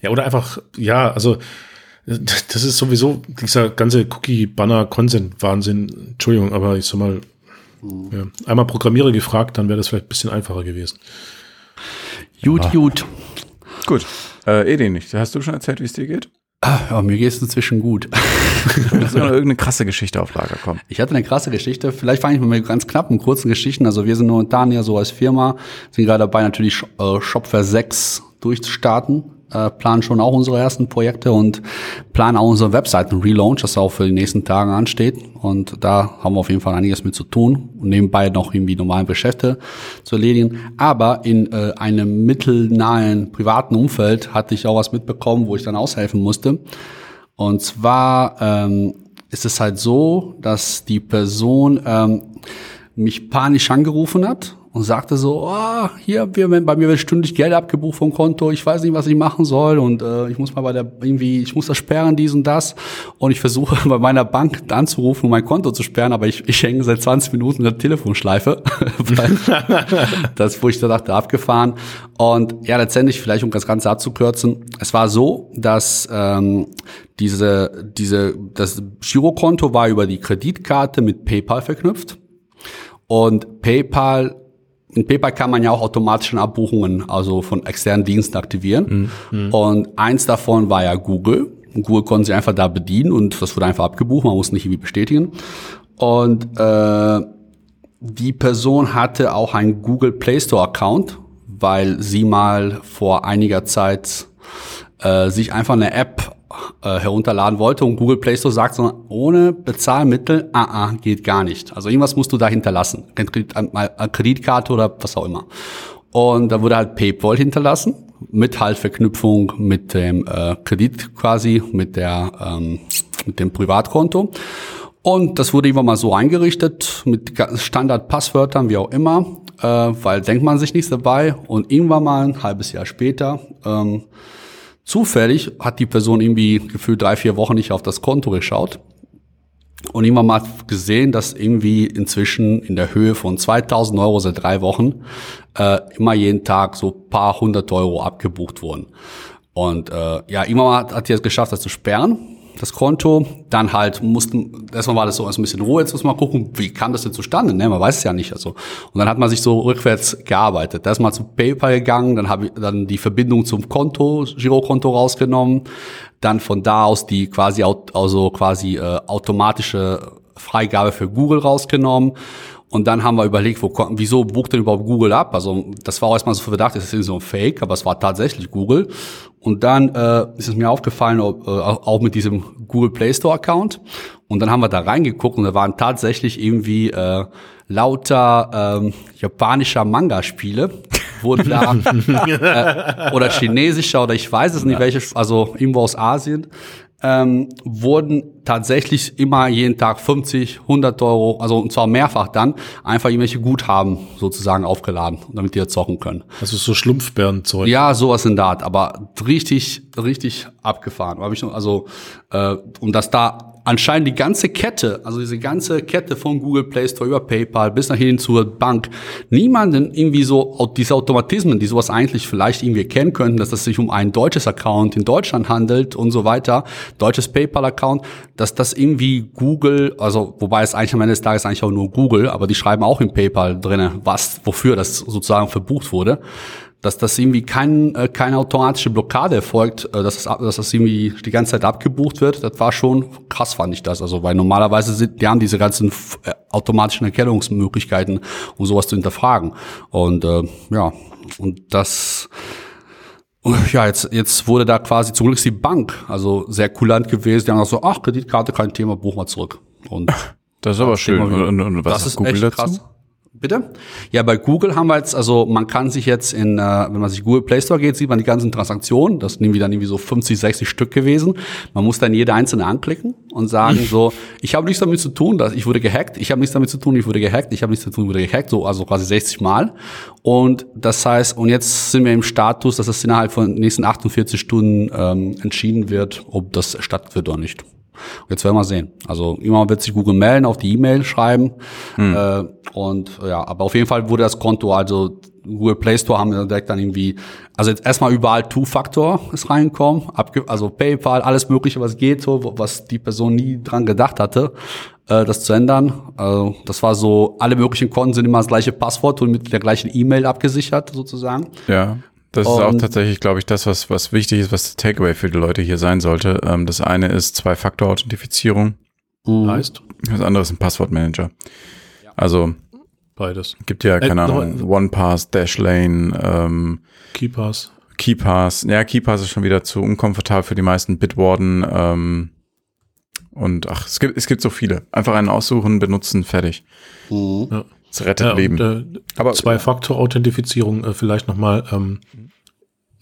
ja, oder einfach, ja, also das ist sowieso dieser ganze Cookie-Banner-Consent-Wahnsinn. Entschuldigung, aber ich sag mal, ja, einmal Programmierer gefragt, dann wäre das vielleicht ein bisschen einfacher gewesen. Gut, gut. Gut. Äh, Edin, hast du schon erzählt, wie es dir geht? Ja, mir geht es inzwischen gut. Soll noch irgendeine krasse Geschichte auf Lager kommen? Ich hatte eine krasse Geschichte. Vielleicht fange ich mal mit ganz knappen, kurzen Geschichten. Also wir sind momentan ja so als Firma, sind gerade dabei, natürlich äh, Shopware 6 durchzustarten. Äh, planen schon auch unsere ersten Projekte und planen auch unsere Webseiten-Relaunch, das auch für die nächsten Tage ansteht. Und da haben wir auf jeden Fall einiges mit zu tun und nebenbei noch irgendwie normale Geschäfte zu erledigen. Aber in äh, einem mittelnahen privaten Umfeld hatte ich auch was mitbekommen, wo ich dann aushelfen musste. Und zwar ähm, ist es halt so, dass die Person ähm, mich panisch angerufen hat und sagte so, oh, hier, bei mir wird stündlich Geld abgebucht vom Konto, ich weiß nicht, was ich machen soll und äh, ich muss mal bei der irgendwie, ich muss das sperren, dies und das. Und ich versuche [laughs] bei meiner Bank anzurufen, um mein Konto zu sperren, aber ich, ich hänge seit 20 Minuten in der Telefonschleife. [laughs] [laughs] Das, wo ich da dachte, abgefahren. Und ja, letztendlich, vielleicht um das Ganze abzukürzen, es war so, dass ähm, diese, diese, das Girokonto war über die Kreditkarte mit PayPal verknüpft. Und PayPal, in PayPal kann man ja auch automatische Abbuchungen, also von externen Diensten aktivieren. Und eins davon war ja Google. Google konnten sie einfach da bedienen und das wurde einfach abgebucht, man muss nicht irgendwie bestätigen. Und äh, die Person hatte auch einen Google Play Store Account, weil sie mal vor einiger Zeit äh, sich einfach eine App äh, herunterladen wollte und Google Play Store sagt so, ohne Bezahlmittel, ah, ah, geht gar nicht. Also irgendwas musst du da hinterlassen. Kredit, Kreditkarte oder was auch immer. Und da wurde halt PayPal hinterlassen, mit halt Verknüpfung mit dem äh, Kredit quasi, mit der ähm, mit dem Privatkonto. Und das wurde irgendwann mal so eingerichtet, mit Standard-Passwörtern, wie auch immer, äh, weil denkt man sich nichts dabei. Und irgendwann mal ein halbes Jahr später, ähm, zufällig hat die Person irgendwie gefühlt drei, vier Wochen nicht auf das Konto geschaut. und irgendwann mal gesehen, dass irgendwie inzwischen in der Höhe von 2000 Euro seit drei Wochen äh, immer jeden Tag so paar hundert Euro abgebucht wurden. Und äh, ja, irgendwann mal hat die es geschafft, das zu sperren das Konto. Dann halt mussten, erstmal war das so ein bisschen Ruhe, jetzt muss man gucken, wie kam das denn zustande, ne? Man weiß es ja nicht. Also. Und dann hat man sich so rückwärts gearbeitet. Da ist mal zu PayPal gegangen, dann habe ich dann die Verbindung zum Konto, Girokonto rausgenommen, dann von da aus die quasi also quasi äh, automatische Freigabe für Google rausgenommen und dann haben wir überlegt, wo, wieso bucht denn überhaupt Google ab? Also das war auch erstmal so verdacht, das ist so ein Fake, aber es war tatsächlich Google. Und dann äh, ist es mir aufgefallen, ob, äh, auch mit diesem Google Play Store Account. Und dann haben wir da reingeguckt und da waren tatsächlich irgendwie äh, lauter äh, japanischer Manga-Spiele wurden da [laughs] äh, oder chinesischer oder ich weiß es nicht welche, also irgendwo aus Asien ähm, wurden tatsächlich immer jeden Tag 50, 100 Euro, also und zwar mehrfach dann, einfach irgendwelche Guthaben sozusagen aufgeladen, damit die da zocken können. Also so Schlumpfbärenzeug. Ja, sowas in der Art, aber richtig, richtig abgefahren. Also, äh, und dass da anscheinend die ganze Kette, also diese ganze Kette von Google Play Store über PayPal bis nach hin zur Bank, niemanden irgendwie so, diese Automatismen, die sowas eigentlich vielleicht irgendwie kennen könnten, dass es sich um ein deutsches Account in Deutschland handelt und so weiter, deutsches PayPal-Account, dass das irgendwie Google, also wobei es eigentlich am Ende des Tages eigentlich auch nur Google, aber die schreiben auch im PayPal drinne, was, wofür das sozusagen verbucht wurde dass das irgendwie kein, äh, keine automatische Blockade erfolgt, äh, dass, das, dass das irgendwie die ganze Zeit abgebucht wird, das war schon krass, fand ich das. Also weil normalerweise sind, die haben diese ganzen äh, automatischen Erkennungsmöglichkeiten, um sowas zu hinterfragen. Und äh, ja, und das ja, jetzt, jetzt wurde da quasi zum Glück die Bank, also sehr kulant gewesen. Die haben auch so, ach, Kreditkarte, kein Thema, buch mal zurück. Und [laughs] das ist aber schön. Und, und, was das ist Google echt dazu? krass. Bitte? Ja, bei Google haben wir jetzt, also man kann sich jetzt in, äh, wenn man sich Google Play Store geht, sieht man die ganzen Transaktionen. Das sind dann irgendwie so 50, 60 Stück gewesen. Man muss dann jede einzelne anklicken und sagen [laughs] so, ich habe nichts damit zu tun, dass ich wurde gehackt, ich habe nichts damit zu tun, ich wurde gehackt, ich habe nichts zu tun, ich wurde gehackt, so also quasi 60 Mal. Und das heißt, und jetzt sind wir im Status, dass es innerhalb von nächsten 48 Stunden ähm, entschieden wird, ob das stattfindet oder nicht. Jetzt werden wir sehen. Also immer wird sich Google melden, auf die E-Mail schreiben. Hm. Äh, und ja, aber auf jeden Fall wurde das Konto, also Google Play Store haben wir direkt dann irgendwie, also jetzt erstmal überall Two-Factor ist reingekommen, also PayPal, alles mögliche, was geht, so, was die Person nie dran gedacht hatte, äh, das zu ändern. Also das war so, alle möglichen Konten sind immer das gleiche Passwort und mit der gleichen E-Mail abgesichert sozusagen. Ja. Das ist auch tatsächlich, glaube ich, das, was, was wichtig ist, was der Takeaway für die Leute hier sein sollte. Ähm, das eine ist Zwei-Faktor-Authentifizierung. Mhm. Heißt? Das andere ist ein Passwortmanager. Ja. Also beides. Gibt ja, keine äh, Ahnung, OnePass, Dashlane, ähm, KeyPass. KeyPass. Ja, KeyPass ist schon wieder zu unkomfortabel für die meisten Bitwarden. Ähm, und ach, es gibt, es gibt so viele. Einfach einen aussuchen, benutzen, fertig. Mhm. Ja. Es rettet ja, Leben. Und, äh, Aber Zwei-Faktor-Authentifizierung äh, vielleicht nochmal. Ähm,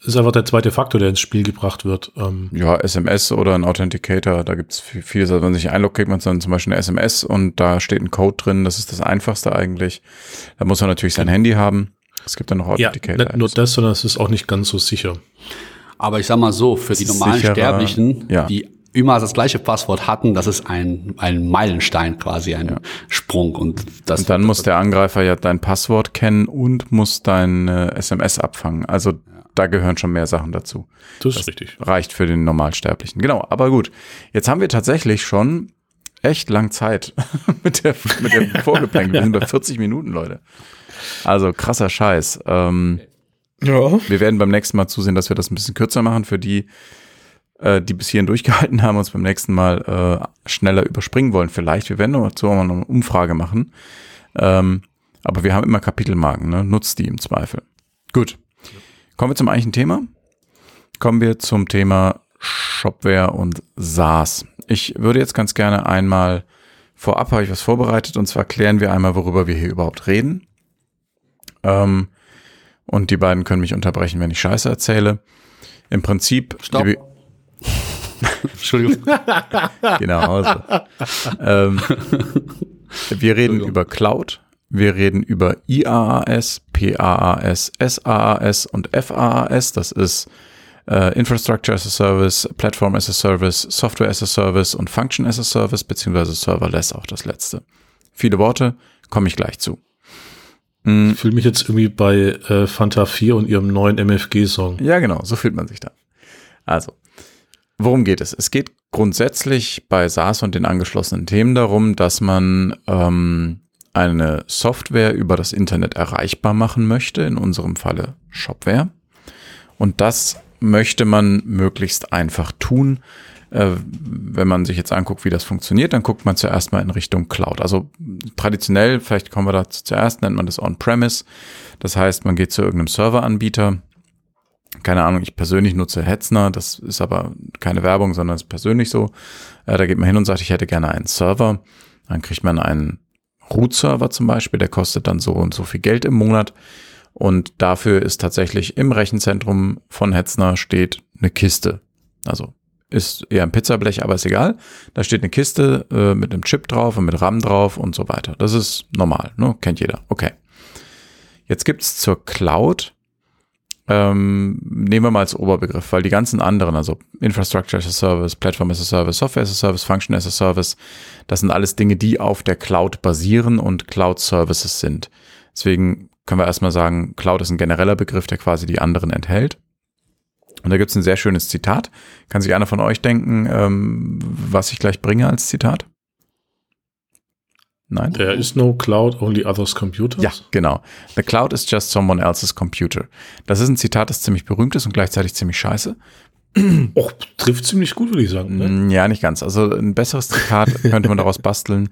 ist einfach der zweite Faktor, der ins Spiel gebracht wird. Ähm. Ja, SMS oder ein Authenticator, da gibt es vieles. Also wenn man sich einloggt, kriegt man dann zum Beispiel eine SMS und da steht ein Code drin, das ist das Einfachste eigentlich. Da muss man natürlich sein Handy haben. Es gibt dann noch Authenticator. Ja, nicht nur das, sondern es ist auch nicht ganz so sicher. Aber ich sag mal so, für die normalen sicherer, Sterblichen, ja. die immer das gleiche Passwort hatten, das ist ein, ein Meilenstein quasi, ein ja. Sprung. Und, das, und dann muss der Angreifer ja dein Passwort kennen und muss dein äh, SMS abfangen. Also ja. da gehören schon mehr Sachen dazu. Das ist das richtig. Reicht für den Normalsterblichen. Genau, aber gut. Jetzt haben wir tatsächlich schon echt lang Zeit [laughs] mit der, mit dem [laughs] Vorgeplänkel. Wir sind bei 40 Minuten, Leute. Also krasser Scheiß. Ähm, ja. Wir werden beim nächsten Mal zusehen, dass wir das ein bisschen kürzer machen für die, äh, die bis hierhin durchgehalten haben, uns beim nächsten Mal äh, schneller überspringen wollen. Vielleicht, wir werden dazu auch mal noch eine Umfrage machen. Ähm, aber wir haben immer Kapitelmarken, ne? nutzt die im Zweifel. Gut. Kommen wir zum eigentlichen Thema. Kommen wir zum Thema Shopware und SaaS. Ich würde jetzt ganz gerne einmal vorab habe ich was vorbereitet und zwar klären wir einmal, worüber wir hier überhaupt reden. Ähm, und die beiden können mich unterbrechen, wenn ich Scheiße erzähle. Im Prinzip. Stopp. Entschuldigung. [laughs] genau. So. Ähm, wir reden über Cloud, wir reden über IaaS, PaaS, SaaS und FaaS. Das ist äh, Infrastructure as a Service, Platform as a Service, Software as a Service und Function as a Service, beziehungsweise Serverless auch das letzte. Viele Worte, komme ich gleich zu. Ich fühle mich jetzt irgendwie bei äh, Fanta 4 und ihrem neuen MFG-Song. Ja, genau, so fühlt man sich da. Also, worum geht es? Es geht grundsätzlich bei SaaS und den angeschlossenen Themen darum, dass man ähm, eine Software über das Internet erreichbar machen möchte, in unserem Falle Shopware. Und das möchte man möglichst einfach tun. Äh, wenn man sich jetzt anguckt, wie das funktioniert, dann guckt man zuerst mal in Richtung Cloud. Also traditionell, vielleicht kommen wir dazu zuerst, nennt man das On-Premise. Das heißt, man geht zu irgendeinem Serveranbieter. Keine Ahnung, ich persönlich nutze Hetzner, das ist aber keine Werbung, sondern ist persönlich so. Äh, da geht man hin und sagt, ich hätte gerne einen Server. Dann kriegt man einen Root-Server zum Beispiel, der kostet dann so und so viel Geld im Monat. Und dafür ist tatsächlich im Rechenzentrum von Hetzner steht eine Kiste. Also ist eher ein Pizzablech, aber ist egal. Da steht eine Kiste äh, mit einem Chip drauf und mit RAM drauf und so weiter. Das ist normal, ne? kennt jeder. Okay. Jetzt gibt's zur Cloud, ähm, nehmen wir mal als Oberbegriff, weil die ganzen anderen, also Infrastructure as a Service, Platform as a Service, Software as a Service, Function as a Service, das sind alles Dinge, die auf der Cloud basieren und Cloud Services sind. Deswegen können wir erstmal sagen, Cloud ist ein genereller Begriff, der quasi die anderen enthält. Und da gibt es ein sehr schönes Zitat. Kann sich einer von euch denken, ähm, was ich gleich bringe als Zitat? Nein? There is no cloud, only others computers. Ja, genau. The cloud is just someone else's computer. Das ist ein Zitat, das ziemlich berühmt ist und gleichzeitig ziemlich scheiße. Och, trifft ziemlich gut, würde ich sagen. Ne? Mm, ja, nicht ganz. Also ein besseres Zitat [laughs] könnte man daraus basteln,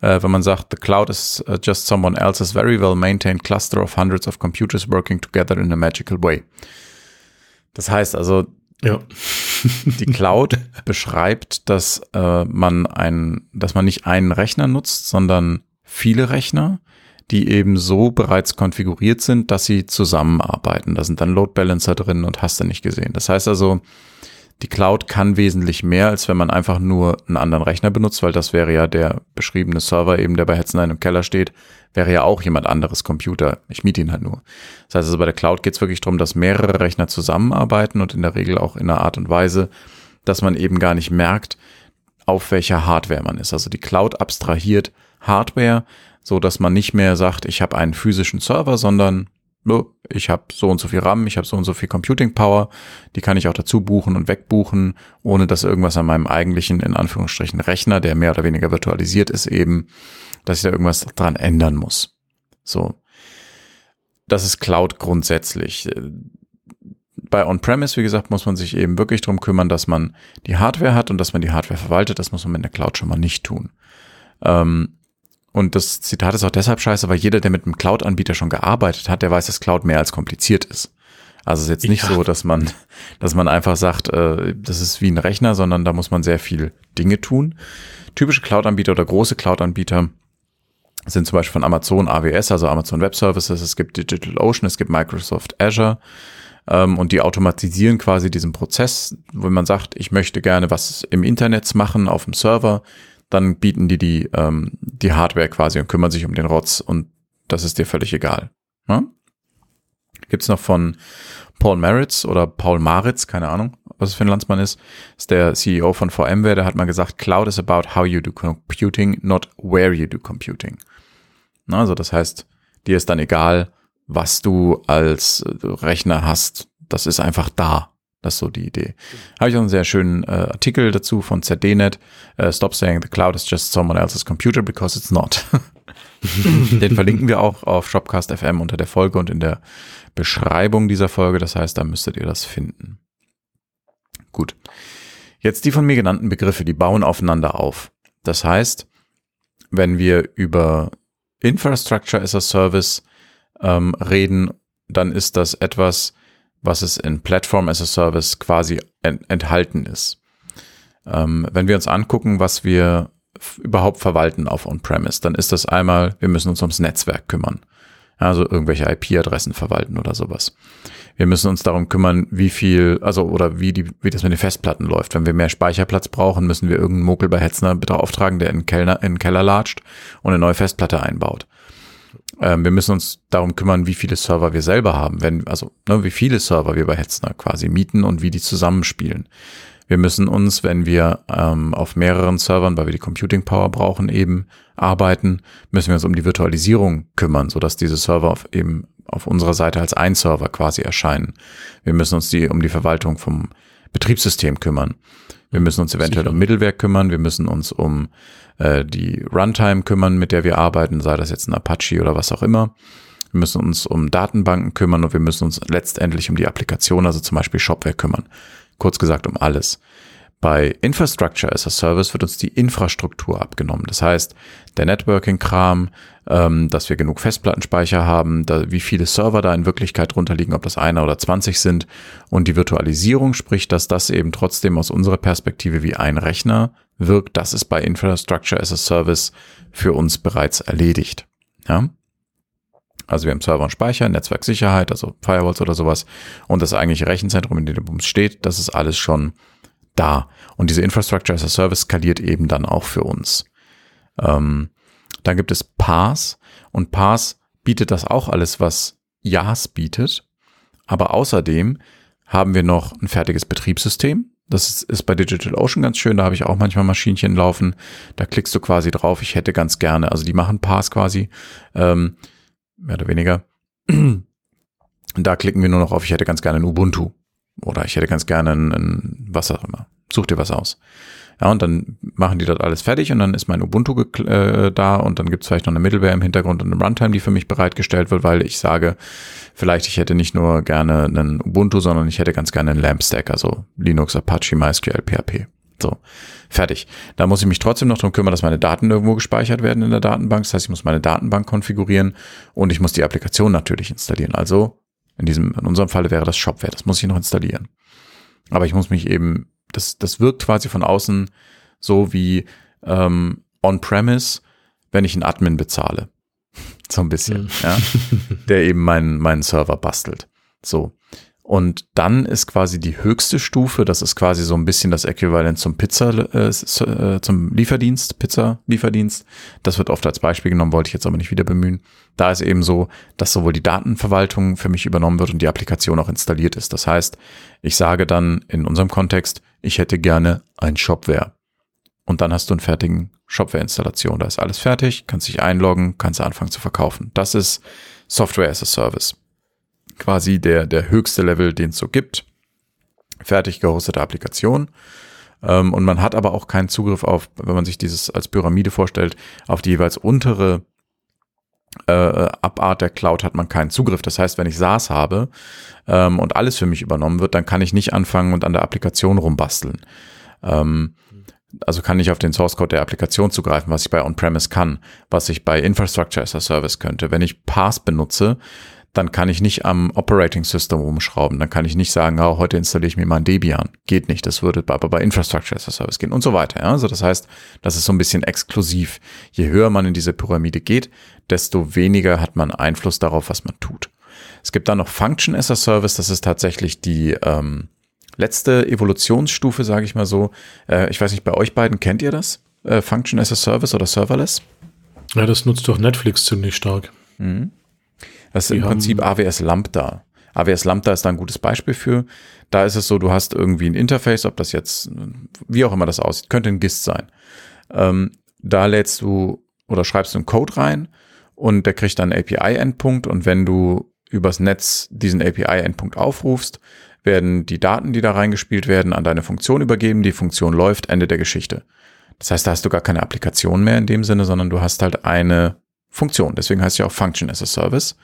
äh, wenn man sagt, the cloud is uh, just someone else's very well maintained cluster of hundreds of computers working together in a magical way. Das heißt also, ja. Die Cloud beschreibt, dass äh, man ein, dass man nicht einen Rechner nutzt, sondern viele Rechner, die eben so bereits konfiguriert sind, dass sie zusammenarbeiten. Da sind dann Load Balancer drin und hast du nicht gesehen. Das heißt also, die Cloud kann wesentlich mehr, als wenn man einfach nur einen anderen Rechner benutzt, weil das wäre ja der beschriebene Server eben, der bei Hetzenheim im Keller steht, wäre ja auch jemand anderes Computer. Ich miete ihn halt nur. Das heißt also, bei der Cloud geht es wirklich darum, dass mehrere Rechner zusammenarbeiten und in der Regel auch in einer Art und Weise, dass man eben gar nicht merkt, auf welcher Hardware man ist. Also die Cloud abstrahiert Hardware, so dass man nicht mehr sagt, ich habe einen physischen Server, sondern ich habe so und so viel RAM, ich habe so und so viel Computing Power, die kann ich auch dazu buchen und wegbuchen, ohne dass irgendwas an meinem eigentlichen, in Anführungsstrichen, Rechner, der mehr oder weniger virtualisiert ist, eben, dass ich da irgendwas dran ändern muss. So. Das ist Cloud grundsätzlich. Bei On-Premise, wie gesagt, muss man sich eben wirklich drum kümmern, dass man die Hardware hat und dass man die Hardware verwaltet. Das muss man mit der Cloud schon mal nicht tun. Ähm, und das Zitat ist auch deshalb scheiße, weil jeder, der mit einem Cloud-Anbieter schon gearbeitet hat, der weiß, dass Cloud mehr als kompliziert ist. Also es ist jetzt nicht ja. so, dass man, dass man einfach sagt, äh, das ist wie ein Rechner, sondern da muss man sehr viel Dinge tun. Typische Cloud-Anbieter oder große Cloud-Anbieter sind zum Beispiel von Amazon AWS, also Amazon Web Services, es gibt DigitalOcean, es gibt Microsoft Azure ähm, und die automatisieren quasi diesen Prozess, wo man sagt, ich möchte gerne was im Internet machen auf dem Server, dann bieten die die, ähm, die Hardware quasi und kümmern sich um den Rotz und das ist dir völlig egal. Ne? Gibt's noch von Paul Maritz oder Paul Maritz, keine Ahnung, was es für ein Landsmann ist, ist der CEO von VMware, der hat mal gesagt, Cloud is about how you do computing, not where you do computing. Also das heißt, dir ist dann egal, was du als Rechner hast. Das ist einfach da. Das ist so die Idee. Habe ich auch einen sehr schönen äh, Artikel dazu von ZDNet. Äh, Stop saying the cloud is just someone else's computer because it's not. [laughs] Den verlinken wir auch auf Shopcast FM unter der Folge und in der Beschreibung dieser Folge. Das heißt, da müsstet ihr das finden. Gut. Jetzt die von mir genannten Begriffe, die bauen aufeinander auf. Das heißt, wenn wir über Infrastructure as a Service ähm, reden, dann ist das etwas, was es in Platform as a Service quasi enthalten ist. Ähm, wenn wir uns angucken, was wir überhaupt verwalten auf On-Premise, dann ist das einmal, wir müssen uns ums Netzwerk kümmern. Also irgendwelche IP-Adressen verwalten oder sowas. Wir müssen uns darum kümmern, wie viel, also oder wie die, wie das mit den Festplatten läuft. Wenn wir mehr Speicherplatz brauchen, müssen wir irgendeinen Mokel bei Hetzner beauftragen, der in den Keller, in den Keller latscht und eine neue Festplatte einbaut. Ähm, wir müssen uns darum kümmern, wie viele Server wir selber haben, wenn, also ne, wie viele Server wir bei Hetzner quasi mieten und wie die zusammenspielen. Wir müssen uns, wenn wir ähm, auf mehreren Servern, weil wir die Computing Power brauchen, eben arbeiten, müssen wir uns um die Virtualisierung kümmern, sodass diese Server auf, eben auf unserer Seite als ein Server quasi erscheinen. Wir müssen uns die, um die Verwaltung vom Betriebssystem kümmern. Wir müssen uns eventuell Sicher. um Mittelwerk kümmern. Wir müssen uns um äh, die Runtime kümmern, mit der wir arbeiten, sei das jetzt ein Apache oder was auch immer. Wir müssen uns um Datenbanken kümmern und wir müssen uns letztendlich um die Applikation, also zum Beispiel Shopware kümmern. Kurz gesagt um alles. Bei Infrastructure as a Service wird uns die Infrastruktur abgenommen. Das heißt, der Networking-Kram, ähm, dass wir genug Festplattenspeicher haben, da, wie viele Server da in Wirklichkeit drunter liegen, ob das einer oder 20 sind. Und die Virtualisierung, sprich, dass das eben trotzdem aus unserer Perspektive wie ein Rechner wirkt, das ist bei Infrastructure as a Service für uns bereits erledigt. Ja? Also wir haben Server und Speicher, Netzwerksicherheit, also Firewalls oder sowas. Und das eigentliche Rechenzentrum, in dem Bums steht, das ist alles schon da. Und diese Infrastructure as a Service skaliert eben dann auch für uns. Ähm, dann gibt es PaaS und PaaS bietet das auch alles, was YAS bietet. Aber außerdem haben wir noch ein fertiges Betriebssystem. Das ist, bei DigitalOcean ganz schön. Da habe ich auch manchmal Maschinchen laufen. Da klickst du quasi drauf. Ich hätte ganz gerne, also die machen PaaS quasi. Ähm, mehr oder weniger. da klicken wir nur noch auf, ich hätte ganz gerne ein Ubuntu oder ich hätte ganz gerne ein, ein was auch immer. Such dir was aus. Ja, und dann machen die das alles fertig und dann ist mein Ubuntu äh, da und dann gibt es vielleicht noch eine Middleware im Hintergrund und eine Runtime, die für mich bereitgestellt wird, weil ich sage, vielleicht ich hätte nicht nur gerne einen Ubuntu, sondern ich hätte ganz gerne einen LAMP Stack, also Linux, Apache, MySQL, PHP. So, fertig. Da muss ich mich trotzdem noch darum kümmern, dass meine Daten irgendwo gespeichert werden in der Datenbank. Das heißt, ich muss meine Datenbank konfigurieren und ich muss die Applikation natürlich installieren. Also in diesem, in unserem Falle wäre das Shopware. Das muss ich noch installieren. Aber ich muss mich eben, das, das wirkt quasi von außen so wie ähm, on-premise, wenn ich einen Admin bezahle. [laughs] So ein bisschen, mhm. ja. Der eben meinen, meinen Server bastelt. So. Und dann ist quasi die höchste Stufe, das ist quasi so ein bisschen das Äquivalent zum Pizza, äh, äh, zum Lieferdienst, Pizza-Lieferdienst. Das wird oft als Beispiel genommen, wollte ich jetzt aber nicht wieder bemühen. Da ist eben so, dass sowohl die Datenverwaltung für mich übernommen wird und die Applikation auch installiert ist. Das heißt, ich sage dann in unserem Kontext, ich hätte gerne ein Shopware. Und dann hast du einen fertigen Shopware-Installation. Da ist alles fertig, kannst dich einloggen, kannst anfangen zu verkaufen. Das ist Software as a Service quasi der, der höchste Level, den es so gibt. Fertig gehostete Applikation. Ähm, und man hat aber auch keinen Zugriff auf, wenn man sich dieses als Pyramide vorstellt, auf die jeweils untere äh, Abart der Cloud hat man keinen Zugriff. Das heißt, wenn ich SaaS habe ähm, und alles für mich übernommen wird, dann kann ich nicht anfangen und an der Applikation rumbasteln. Ähm, also kann ich auf den Source Code der Applikation zugreifen, was ich bei On-Premise kann, was ich bei Infrastructure as a Service könnte. Wenn ich PaaS benutze, dann kann ich nicht am Operating System rumschrauben. Dann kann ich nicht sagen, oh, heute installiere ich mir mal ein Debian. Geht nicht. Das würde aber bei Infrastructure as a Service gehen und so weiter. Ja? Also das heißt, das ist so ein bisschen exklusiv. Je höher man in diese Pyramide geht, desto weniger hat man Einfluss darauf, was man tut. Es gibt dann noch Function as a Service. Das ist tatsächlich die ähm, letzte Evolutionsstufe, sage ich mal so. Äh, ich weiß nicht, bei euch beiden kennt ihr das? Äh, Function as a Service oder Serverless? Ja, das nutzt doch Netflix ziemlich stark. Mhm. Das ist im Prinzip AWS Lambda. AWS Lambda ist da ein gutes Beispiel für. Da ist es so, du hast irgendwie ein Interface, ob das jetzt, wie auch immer das aussieht, könnte ein GIST sein. Ähm, da lädst du oder schreibst du einen Code rein und der kriegt dann einen API-Endpunkt und wenn du übers Netz diesen API-Endpunkt aufrufst, werden die Daten, die da reingespielt werden, an deine Funktion übergeben. Die Funktion läuft, Ende der Geschichte. Das heißt, da hast du gar keine Applikation mehr in dem Sinne, sondern du hast halt eine Funktion. Deswegen heißt ja auch Function as a Service,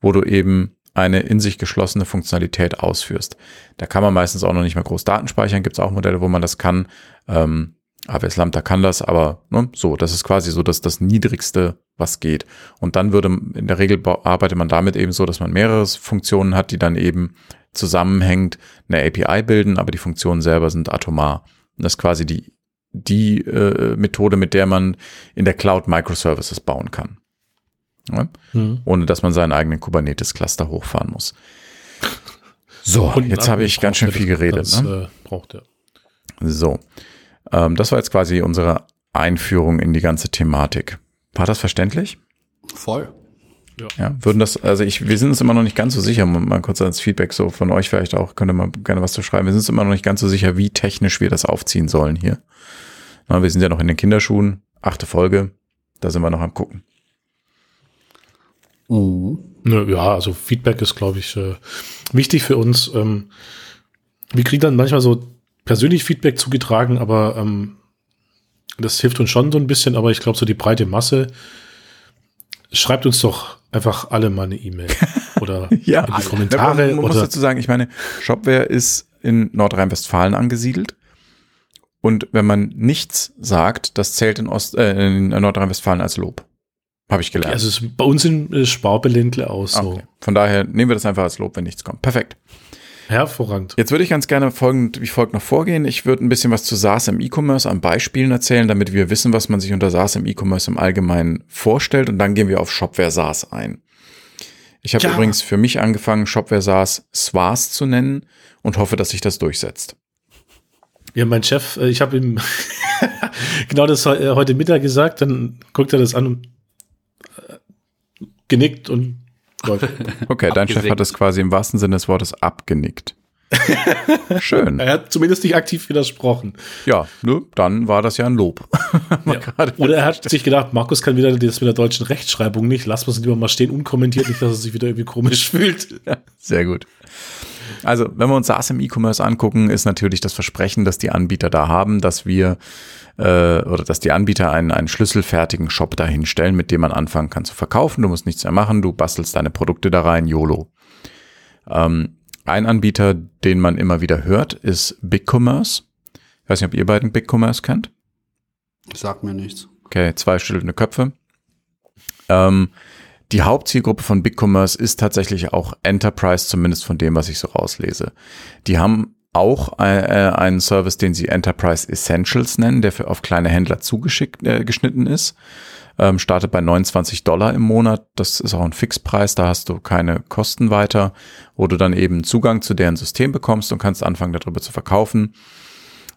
wo du eben eine in sich geschlossene Funktionalität ausführst. Da kann man meistens auch noch nicht mehr groß Daten speichern. Gibt es auch Modelle, wo man das kann. Ähm, AWS Lambda kann das, aber ne, so, das ist quasi so dass das Niedrigste, was geht. Und dann würde, in der Regel arbeitet man damit eben so, dass man mehrere Funktionen hat, die dann eben zusammenhängend eine API bilden, aber die Funktionen selber sind atomar. Das ist quasi die, die äh, Methode, mit der man in der Cloud Microservices bauen kann. Ja? Mhm. Ohne dass man seinen eigenen Kubernetes-Cluster hochfahren muss. So, Und jetzt habe ich ganz schön viel geredet. Das, ne? äh, braucht er. So, ähm, das war jetzt quasi unsere Einführung in die ganze Thematik. War das verständlich? Voll. Ja. ja. würden das, also ich, wir sind uns immer noch nicht ganz so sicher, mal kurz als Feedback so von euch vielleicht auch, könnte man gerne was zu schreiben. Wir sind uns immer noch nicht ganz so sicher, wie technisch wir das aufziehen sollen hier. Na, wir sind ja noch in den Kinderschuhen, achte Folge, da sind wir noch am gucken. Mhm. Ja, also Feedback ist, glaube ich, äh, wichtig für uns. Ähm, wir kriegen dann manchmal so persönlich Feedback zugetragen, aber ähm, das hilft uns schon so ein bisschen, aber ich glaube, so die breite Masse schreibt uns doch einfach alle mal eine E-Mail [laughs] oder ja, in die Kommentare. Man, man muss dazu sagen, ich meine, Shopware ist in Nordrhein-Westfalen angesiedelt. Und wenn man nichts sagt, das zählt in, Ost, äh, in Nordrhein-Westfalen als Lob. Habe ich gelernt. Also bei uns in äh, Sparbeländle aus. So. Okay. Von daher nehmen wir das einfach als Lob, wenn nichts kommt. Perfekt. Hervorragend. Jetzt würde ich ganz gerne folgend, wie folgt noch vorgehen. Ich würde ein bisschen was zu SaaS im E-Commerce an Beispielen erzählen, damit wir wissen, was man sich unter SaaS im E-Commerce im Allgemeinen vorstellt. Und dann gehen wir auf Shopware SaaS ein. Ich habe ja. übrigens für mich angefangen, Shopware SaaS SWAS zu nennen und hoffe, dass sich das durchsetzt. Ja, mein Chef, äh, ich habe ihm [laughs] genau das äh, heute Mittag gesagt, dann guckt er das an und genickt und [laughs] Okay, dein Chef hat es quasi im wahrsten Sinne des Wortes abgenickt. [laughs] Schön. Er hat zumindest nicht aktiv widersprochen. Ja, ne, dann war das ja ein Lob. [laughs] ja. Oder er hat sich gedacht, Markus kann wieder das mit der deutschen Rechtschreibung nicht. Lass uns lieber mal stehen, unkommentiert, nicht, dass er sich wieder irgendwie komisch fühlt. Ja, sehr gut. Also, wenn wir uns SaaS im E-Commerce angucken, ist natürlich das Versprechen, dass die Anbieter da haben, dass wir äh, oder dass die Anbieter einen, einen schlüsselfertigen Shop dahinstellen, mit dem man anfangen kann zu verkaufen. Du musst nichts mehr machen, du bastelst deine Produkte da rein, YOLO. Ähm, ein Anbieter, den man immer wieder hört, ist BigCommerce. Ich weiß nicht, ob ihr beiden BigCommerce kennt. Sagt mir nichts. Okay, zwei stillende Köpfe. Ähm, die Hauptzielgruppe von BigCommerce ist tatsächlich auch Enterprise, zumindest von dem, was ich so rauslese. Die haben auch äh, einen Service, den sie Enterprise Essentials nennen, der für auf kleine Händler zugeschickt äh, geschnitten ist. Ähm, startet bei 29 Dollar im Monat. Das ist auch ein Fixpreis, da hast du keine Kosten weiter, wo du dann eben Zugang zu deren System bekommst und kannst anfangen, darüber zu verkaufen.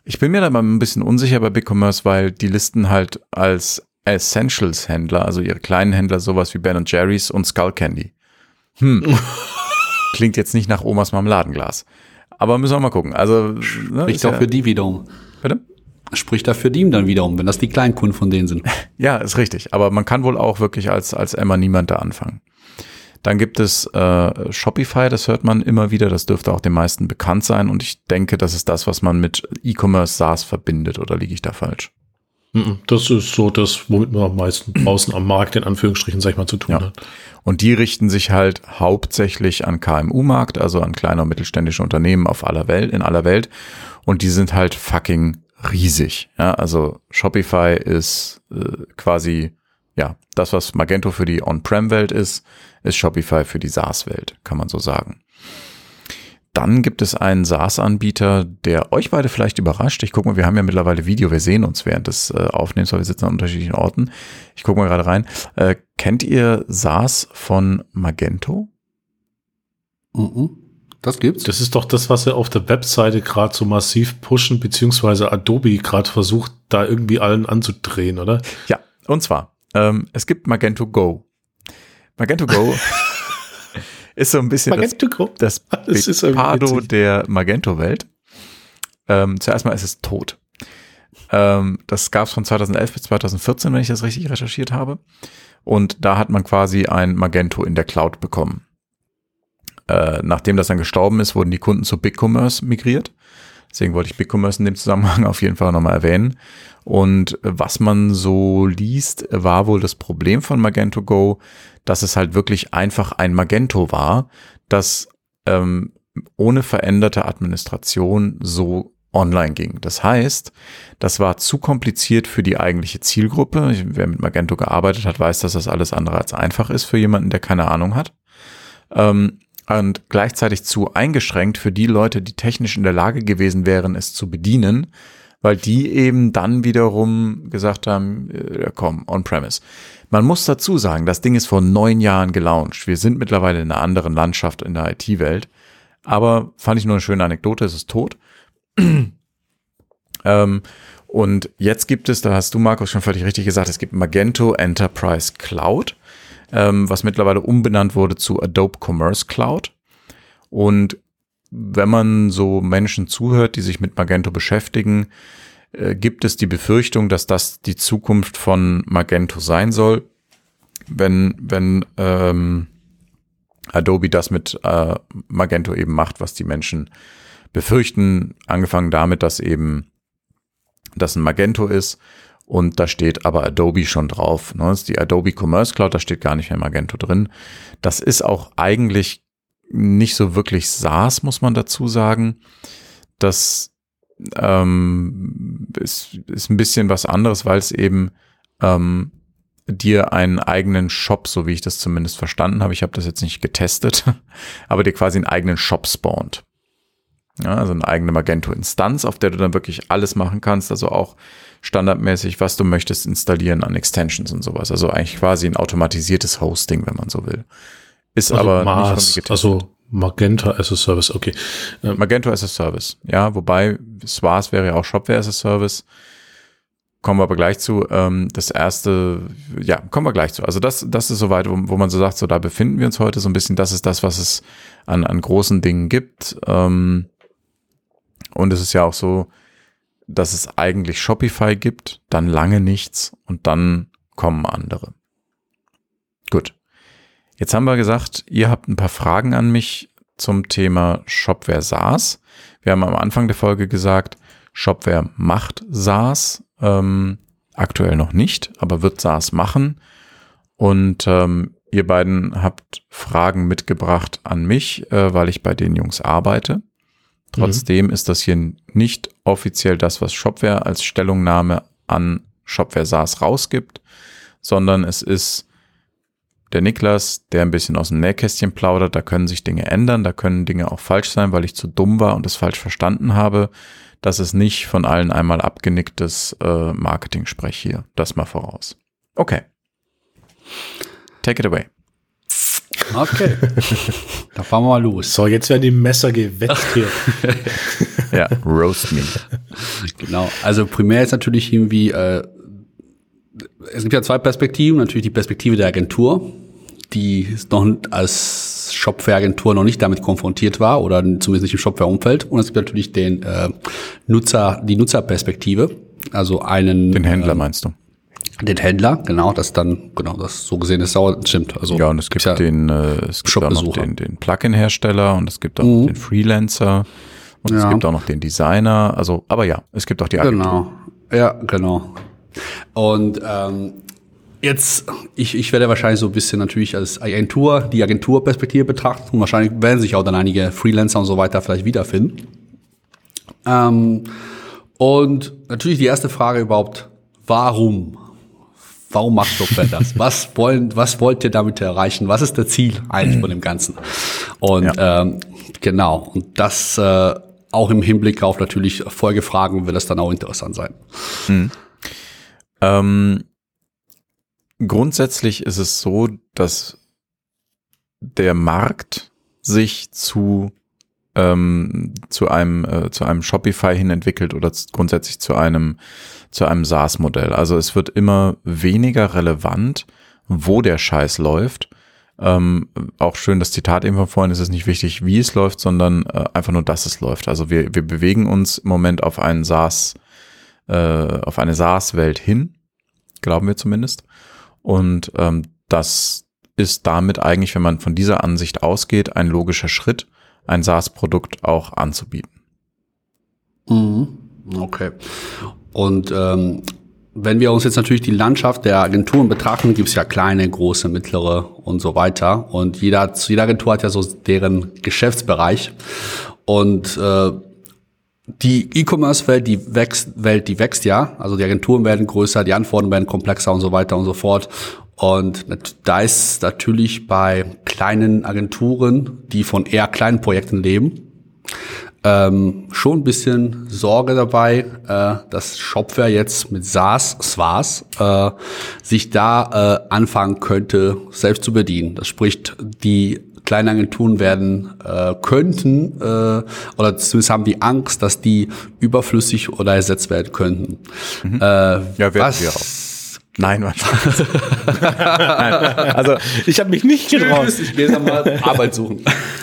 Ich bin mir da mal ein bisschen unsicher bei BigCommerce, weil die listen halt als Essentials-Händler, also ihre kleinen Händler, sowas wie Ben Jerry's und Skull Candy. Hm. [laughs] Klingt jetzt nicht nach Omas Marmeladenglas. Aber müssen wir mal gucken. Also, ne, Spricht auch ja, für die wiederum. Bitte? Spricht da für die dann wiederum, wenn das die Kleinkunden von denen sind. [laughs] ja, ist richtig. Aber man kann wohl auch wirklich als, als Emma niemand da anfangen. Dann gibt es äh, Shopify, das hört man immer wieder, das dürfte auch den meisten bekannt sein und ich denke, das ist das, was man mit E-Commerce SaaS verbindet, oder liege ich da falsch? Das ist so das, womit man am meisten draußen am Markt in Anführungsstrichen, sag ich mal, zu tun ja. hat. Und die richten sich halt hauptsächlich an KMU-Markt, also an kleine und mittelständische Unternehmen auf aller Welt, in aller Welt. Und die sind halt fucking riesig. Ja, also Shopify ist äh, quasi, ja, das, was Magento für die On-Prem-Welt ist, ist Shopify für die SaaS-Welt, kann man so sagen. Dann gibt es einen SaaS-Anbieter, der euch beide vielleicht überrascht. Ich gucke mal, wir haben ja mittlerweile Video, wir sehen uns während des äh, Aufnehmens, weil wir sitzen an unterschiedlichen Orten. Ich gucke mal gerade rein. Äh, kennt ihr SaaS von Magento? Mhm. Das gibt's. Das ist doch das, was sie auf der Webseite gerade so massiv pushen, beziehungsweise Adobe gerade versucht, da irgendwie allen anzudrehen, oder? Ja, und zwar, ähm, es gibt Magento Go. Magento Go [laughs] ist so ein bisschen Magento das, [laughs] das, das Pardo der Magento-Welt. Ähm, zuerst mal ist es tot. Ähm, das gab es von 2011 bis 2014, wenn ich das richtig recherchiert habe. Und da hat man quasi ein Magento in der Cloud bekommen. Äh, nachdem das dann gestorben ist, wurden die Kunden zu BigCommerce migriert. Deswegen wollte ich BigCommerce in dem Zusammenhang [laughs] auf jeden Fall nochmal erwähnen. Und was man so liest, war wohl das Problem von Magento Go, dass es halt wirklich einfach ein Magento war, das ähm, ohne veränderte Administration so online ging. Das heißt, das war zu kompliziert für die eigentliche Zielgruppe. Wer mit Magento gearbeitet hat, weiß, dass das alles andere als einfach ist für jemanden, der keine Ahnung hat. Ähm, und gleichzeitig zu eingeschränkt für die Leute, die technisch in der Lage gewesen wären, es zu bedienen, weil die eben dann wiederum gesagt haben, äh, komm, on-premise. Man muss dazu sagen, das Ding ist vor neun Jahren gelauncht. Wir sind mittlerweile in einer anderen Landschaft in der IT-Welt. Aber fand ich nur eine schöne Anekdote, es ist tot. [clears throat] ähm, und jetzt gibt es, da hast du, Markus, schon völlig richtig gesagt, es gibt Magento Enterprise Cloud. ähm, was mittlerweile umbenannt wurde zu Adobe Commerce Cloud. Und wenn man so Menschen zuhört, die sich mit Magento beschäftigen, äh, gibt es die Befürchtung, dass das die Zukunft von Magento sein soll, wenn, wenn ähm, Adobe das mit äh, Magento eben macht, was die Menschen befürchten, angefangen damit, dass eben das ein Magento ist und da steht aber Adobe schon drauf. Ne? Das ist die Adobe Commerce Cloud, da steht gar nicht mehr Magento drin. Das ist auch eigentlich nicht so wirklich SaaS, muss man dazu sagen. Das ähm, ist, ist ein bisschen was anderes, weil es eben ähm, dir einen eigenen Shop, so wie ich das zumindest verstanden habe, ich habe das jetzt nicht getestet, [laughs] aber dir quasi einen eigenen Shop spawnt. Ja, also eine eigene Magento-Instanz, auf der du dann wirklich alles machen kannst, also auch standardmäßig, was du möchtest installieren an Extensions und sowas. Also eigentlich quasi ein automatisiertes Hosting, wenn man so will. Ist also aber Mars, nicht also Magenta as a Service, okay. Ähm, Magento as a Service, ja, wobei SWAS wäre ja auch Shopware as a Service. Kommen wir aber gleich zu. Ähm, das erste, ja, kommen wir gleich zu. Also das, das ist soweit, wo, wo man so sagt, so da befinden wir uns heute so ein bisschen. Das ist das, was es an, an großen Dingen gibt. Ähm, und es ist ja auch so, dass es eigentlich Shopify gibt, dann lange nichts und dann kommen andere. Gut. Jetzt haben wir gesagt, ihr habt ein paar Fragen an mich zum Thema Shopware SaaS. Wir haben am Anfang der Folge gesagt, Shopware macht SaaS, ähm, aktuell noch nicht, aber wird SaaS machen. Und ähm, ihr beiden habt Fragen mitgebracht an mich, äh, weil ich bei den Jungs arbeite. Trotzdem mhm. ist das hier nicht offiziell das, was Shopware als Stellungnahme an Shopware SaaS rausgibt, sondern es ist der Niklas, der ein bisschen aus dem Nähkästchen plaudert. Da können sich Dinge ändern, da können Dinge auch falsch sein, weil ich zu dumm war und es falsch verstanden habe. Das ist nicht von allen einmal abgenicktes äh, Marketing-Sprech hier. Das mal voraus. Okay. Take it away. Okay. [laughs] da fahren wir mal los. So, jetzt werden die Messer gewetzt hier. [laughs] ja, roast me. Genau. Also primär ist natürlich irgendwie, äh, es gibt ja zwei Perspektiven. Natürlich die Perspektive der Agentur, die noch als Shopware-Agentur noch nicht damit konfrontiert war oder zumindest nicht im Shopware-Umfeld. Und es gibt natürlich den äh, Nutzer, die Nutzerperspektive, also einen. Den Händler ähm, meinst du? Den Händler, genau, das dann, genau, das so gesehen ist sauer, stimmt. Also ja, und es gibt ja den, äh, es gibt auch noch den, den Plugin-Hersteller und es gibt auch mhm. den Freelancer und ja. es gibt auch noch den Designer. Also, aber ja, es gibt auch die Agentur. Genau, ja, genau. Und ähm, jetzt, ich, ich werde wahrscheinlich so ein bisschen natürlich als Agentur, die Agenturperspektive betrachten und wahrscheinlich werden sich auch dann einige Freelancer und so weiter vielleicht wiederfinden. Ähm, und natürlich die erste Frage überhaupt, warum Warum macht Software das? [laughs] Was wollen, was wollt ihr damit erreichen? Was ist das Ziel eigentlich von dem Ganzen? Und ja. ähm, genau, und das äh, auch im Hinblick auf natürlich Folgefragen wird das dann auch interessant sein. Mhm. Ähm, grundsätzlich ist es so, dass der Markt sich zu ähm, zu einem äh, zu einem Shopify hin entwickelt oder grundsätzlich zu einem zu einem SaaS-Modell. Also es wird immer weniger relevant, wo der Scheiß läuft. Ähm, auch schön das Zitat eben von vorhin, es ist nicht wichtig, wie es läuft, sondern äh, einfach nur, dass es läuft. Also wir, wir bewegen uns im Moment auf einen SaaS, äh, auf eine SaaS-Welt hin, glauben wir zumindest. Und ähm, das ist damit eigentlich, wenn man von dieser Ansicht ausgeht, ein logischer Schritt, ein SaaS-Produkt auch anzubieten. Mhm. Okay. Und ähm, wenn wir uns jetzt natürlich die Landschaft der Agenturen betrachten, gibt es ja kleine, große, mittlere und so weiter. Und jeder, jede Agentur hat ja so deren Geschäftsbereich. Und äh, die E-Commerce-Welt, die wächst, Welt, die wächst ja. Also die Agenturen werden größer, die Antworten werden komplexer und so weiter und so fort. Und da ist natürlich bei kleinen Agenturen, die von eher kleinen Projekten leben, ähm, schon ein bisschen Sorge dabei, äh, dass Shopware jetzt mit SaaS, SWAS, äh, sich da äh, anfangen könnte, selbst zu bedienen. Das spricht, die kleinen Agenturen werden, äh, könnten, äh, oder zumindest haben die Angst, dass die überflüssig oder ersetzt werden könnten. Mhm. Äh, ja, werden was, wir auch Nein, [laughs] Nein, also Ich habe mich nicht getraut. Ich jetzt mal Arbeit suchen.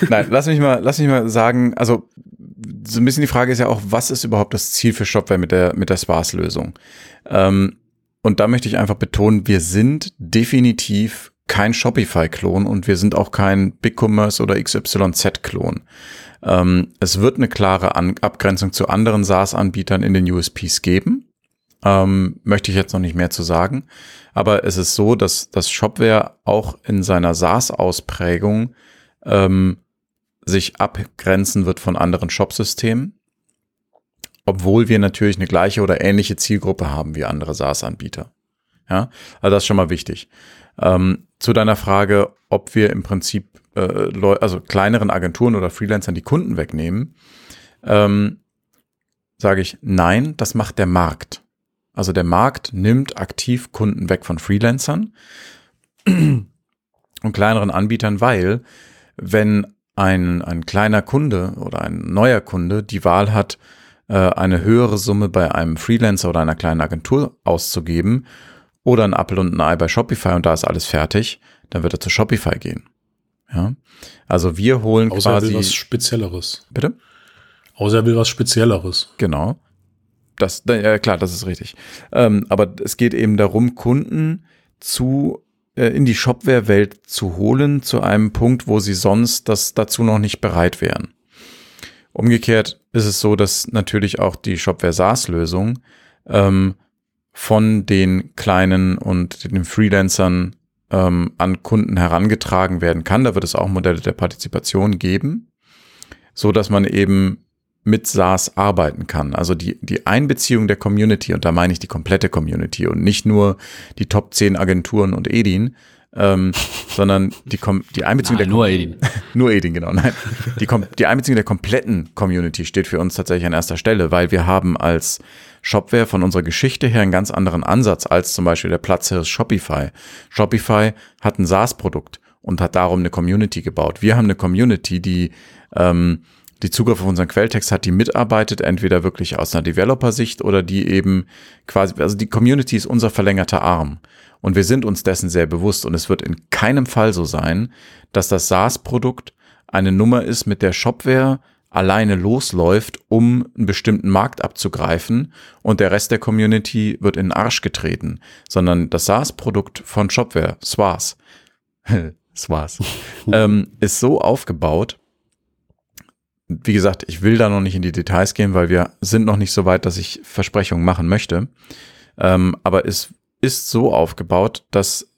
Nein, lass mich mal, lass mich mal sagen, also so ein bisschen die Frage ist ja auch, was ist überhaupt das Ziel für Shopware mit der, mit der Sparse-Lösung? Ähm, und da möchte ich einfach betonen, wir sind definitiv kein Shopify-Klon und wir sind auch kein BigCommerce oder XYZ-Klon. Ähm, es wird eine klare An Abgrenzung zu anderen SaaS-Anbietern in den USPs geben. Ähm, möchte ich jetzt noch nicht mehr zu sagen. Aber es ist so, dass das Shopware auch in seiner SaaS-Ausprägung ähm, sich abgrenzen wird von anderen Shopsystemen, obwohl wir natürlich eine gleiche oder ähnliche Zielgruppe haben wie andere SaaS-Anbieter. Ja, also das ist schon mal wichtig. Ähm, zu deiner Frage, ob wir im Prinzip äh, also kleineren Agenturen oder Freelancern die Kunden wegnehmen, ähm, sage ich nein, das macht der Markt. Also der Markt nimmt aktiv Kunden weg von Freelancern [clears throat] und kleineren Anbietern, weil wenn ein, ein kleiner Kunde oder ein neuer Kunde die Wahl hat, äh, eine höhere Summe bei einem Freelancer oder einer kleinen Agentur auszugeben oder ein Apple und ein Ei bei Shopify und da ist alles fertig, dann wird er zu Shopify gehen. Ja, also wir holen Außer quasi er will was Spezielleres. bitte. Außer er will was Spezielleres. Genau. Das, ja klar, das ist richtig. Ähm, aber es geht eben darum, Kunden zu äh, in die Shopware-Welt zu holen zu einem Punkt, wo sie sonst das dazu noch nicht bereit wären. Umgekehrt ist es so, dass natürlich auch die Shopware SaaS-Lösung ähm, von den kleinen und den Freelancern ähm, an Kunden herangetragen werden kann. Da wird es auch Modelle der Partizipation geben, so dass man eben mit SaaS arbeiten kann. Also die, die Einbeziehung der Community, und da meine ich die komplette Community und nicht nur die Top 10 Agenturen und Edin, ähm, [laughs] sondern die, Com die Einbeziehung Nein, der nur Edin. [laughs] nur Edin, genau. Nein. Die, Kom die Einbeziehung der kompletten Community steht für uns tatsächlich an erster Stelle, weil wir haben als Shopware von unserer Geschichte her einen ganz anderen Ansatz als zum Beispiel der Platzhirsch Shopify. Shopify hat ein SaaS-Produkt und hat darum eine Community gebaut. Wir haben eine Community, die ähm, die Zugriff auf unseren Quelltext hat, die mitarbeitet, entweder wirklich aus einer Developer-Sicht oder die eben quasi, also die Community ist unser verlängerter Arm. Und wir sind uns dessen sehr bewusst. Und es wird in keinem Fall so sein, dass das SaaS-Produkt eine Nummer ist, mit der Shopware alleine losläuft, um einen bestimmten Markt abzugreifen und der Rest der Community wird in den Arsch getreten, sondern das SaaS-Produkt von Shopware, SWAS, [laughs] SWAS, [laughs] ähm, ist so aufgebaut, wie gesagt, ich will da noch nicht in die Details gehen, weil wir sind noch nicht so weit, dass ich Versprechungen machen möchte. Ähm, aber es ist so aufgebaut, dass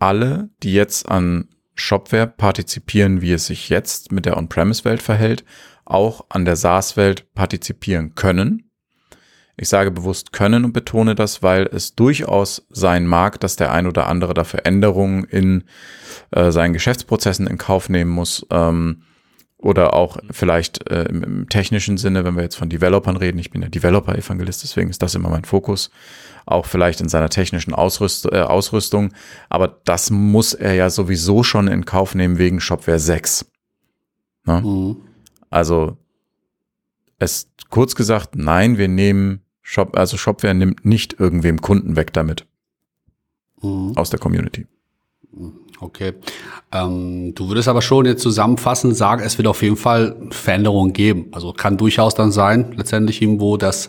alle, die jetzt an Shopware partizipieren, wie es sich jetzt mit der On-Premise-Welt verhält, auch an der SaaS-Welt partizipieren können. Ich sage bewusst können und betone das, weil es durchaus sein mag, dass der ein oder andere dafür Änderungen in äh, seinen Geschäftsprozessen in Kauf nehmen muss. Ähm, oder auch vielleicht äh, im, im, technischen Sinne, wenn wir jetzt von Developern reden, ich bin ja Developer-Evangelist, deswegen ist das immer mein Fokus, auch vielleicht in seiner technischen Ausrüst, äh, Ausrüstung, aber das muss er ja sowieso schon in Kauf nehmen wegen Shopware 6. Ne? Mhm. Also es kurz gesagt, nein, wir nehmen Shop, also Shopware nimmt nicht irgendwem Kunden weg damit mhm. aus der Community. Okay. Ähm, du würdest aber schon jetzt zusammenfassend sagen, es wird auf jeden Fall Veränderungen geben. Also kann durchaus dann sein, letztendlich irgendwo, dass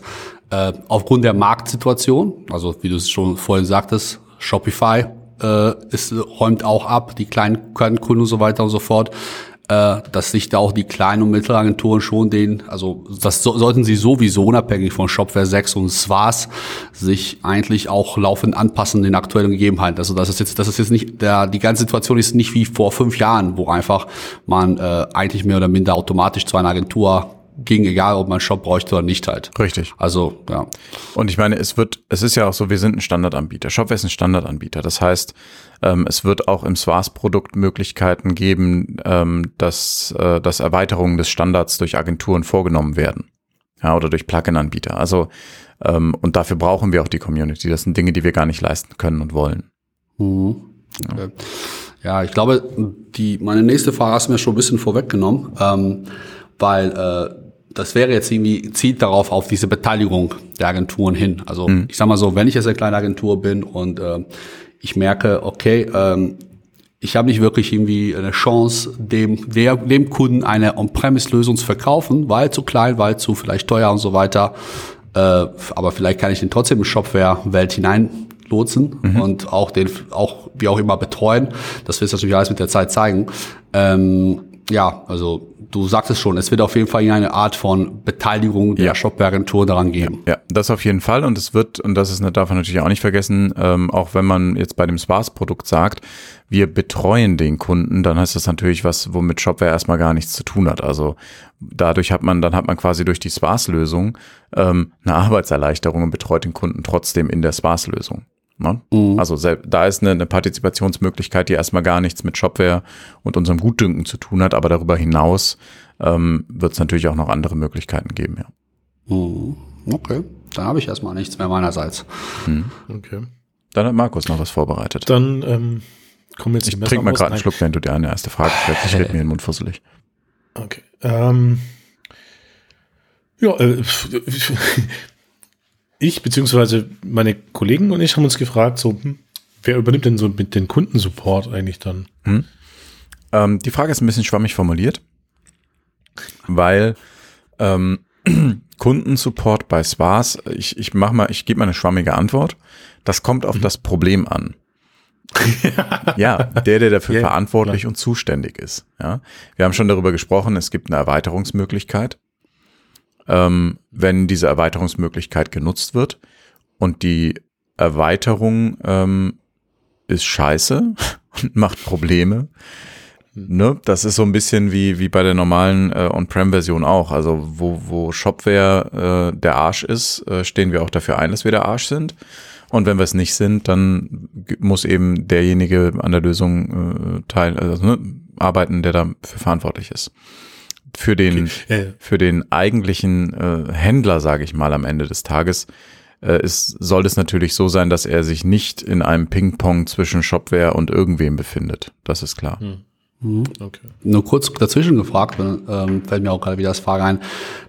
äh, aufgrund der Marktsituation, also wie du es schon vorhin sagtest, Shopify äh, ist, räumt auch ab, die kleinen Kunden und so weiter und so fort dass sich da auch die kleinen und mittleren Agenturen schon den, also das so, sollten sie sowieso unabhängig von Shopware 6 und SWAS sich eigentlich auch laufend anpassen den aktuellen Gegebenheiten. Also das ist jetzt, das ist jetzt nicht, der, die ganze Situation ist nicht wie vor fünf Jahren, wo einfach man äh, eigentlich mehr oder minder automatisch zu einer Agentur ging, egal ob man Shop bräuchte oder nicht halt. Richtig. Also, ja. Und ich meine, es wird, es ist ja auch so, wir sind ein Standardanbieter. Shopware ist ein Standardanbieter. Das heißt, ähm, es wird auch im SWAS-Produkt Möglichkeiten geben, ähm, dass, äh, dass Erweiterungen des Standards durch Agenturen vorgenommen werden. Ja, oder durch Plugin-Anbieter. Also, ähm, und dafür brauchen wir auch die Community. Das sind Dinge, die wir gar nicht leisten können und wollen. Mhm. Okay. Ja, ich glaube, die, meine nächste Frage hast du mir schon ein bisschen vorweggenommen, ähm, weil äh, das wäre jetzt irgendwie, zieht darauf auf diese Beteiligung der Agenturen hin. Also mhm. ich sag mal so, wenn ich jetzt eine kleine Agentur bin und äh, ich merke, okay, ähm, ich habe nicht wirklich irgendwie eine Chance, dem, der, dem Kunden eine On-Premise-Lösung zu verkaufen, weil zu klein, weil zu vielleicht teuer und so weiter. Äh, aber vielleicht kann ich den trotzdem in Shopware-Welt hineinlotsen mhm. und auch den, auch wie auch immer betreuen. Das wird natürlich alles mit der Zeit zeigen. Ähm, ja, also du sagst es schon, es wird auf jeden Fall eine Art von Beteiligung der ja. Shopware-Agentur daran geben. Ja, das auf jeden Fall und es wird, und das ist, darf man natürlich auch nicht vergessen, ähm, auch wenn man jetzt bei dem Spaß-Produkt sagt, wir betreuen den Kunden, dann heißt das natürlich was, womit Shopware erstmal gar nichts zu tun hat. Also dadurch hat man, dann hat man quasi durch die Spaß-Lösung ähm, eine Arbeitserleichterung und betreut den Kunden trotzdem in der Spaß-Lösung. Ne? Mhm. Also da ist eine, eine, Partizipationsmöglichkeit, die erstmal gar nichts mit Shopware und unserem Gutdünken zu tun hat, aber darüber hinaus ähm, wird es natürlich auch noch andere Möglichkeiten geben, ja. Mhm. Okay, dann habe ich erstmal nichts mehr meinerseits. Mhm. Okay. Dann hat Markus noch was vorbereitet. Dann ähm, kommen jetzt ich die Trink mal gerade einen Schluck, wenn du dir eine erste Frage stellst. Ich werde mir den Mund fusselig. Okay. Ähm, ja, äh, [laughs] ich beziehungsweise meine Kollegen und ich haben uns gefragt, so, hm, wer übernimmt denn so mit den Kundensupport eigentlich dann? Hm. Ähm, die Frage ist ein bisschen schwammig formuliert, weil ähm, [clears throat] Kundensupport bei Spas, ich, ich mach mal, ich gebe mal eine schwammige Antwort. Das kommt auf mhm. das Problem an. [laughs] ja, der, der dafür yeah, verantwortlich klar. und zuständig ist. Ja, wir haben schon darüber gesprochen. Es gibt eine Erweiterungsmöglichkeit ähm, wenn diese Erweiterungsmöglichkeit genutzt wird. Und die Erweiterung ähm, ist scheiße [laughs] und macht Probleme. Ne? Das ist so ein bisschen wie, wie bei der normalen äh, On-Prem-Version auch. Also wo, wo Shopware äh, der Arsch ist, äh, stehen wir auch dafür ein, dass wir der Arsch sind. Und wenn wir es nicht sind, dann muss eben derjenige an der Lösung äh, teil, also, ne, arbeiten, der dafür verantwortlich ist für den, okay. für den eigentlichen äh, Händler, sage ich mal, am Ende des Tages, äh, ist, soll es natürlich so sein, dass er sich nicht in einem Ping-Pong zwischen Shopware und irgendwem befindet. Das ist klar. Hm. Mhm. Okay. Nur kurz dazwischen gefragt, ähm, fällt mir auch gerade wieder das Frage ein.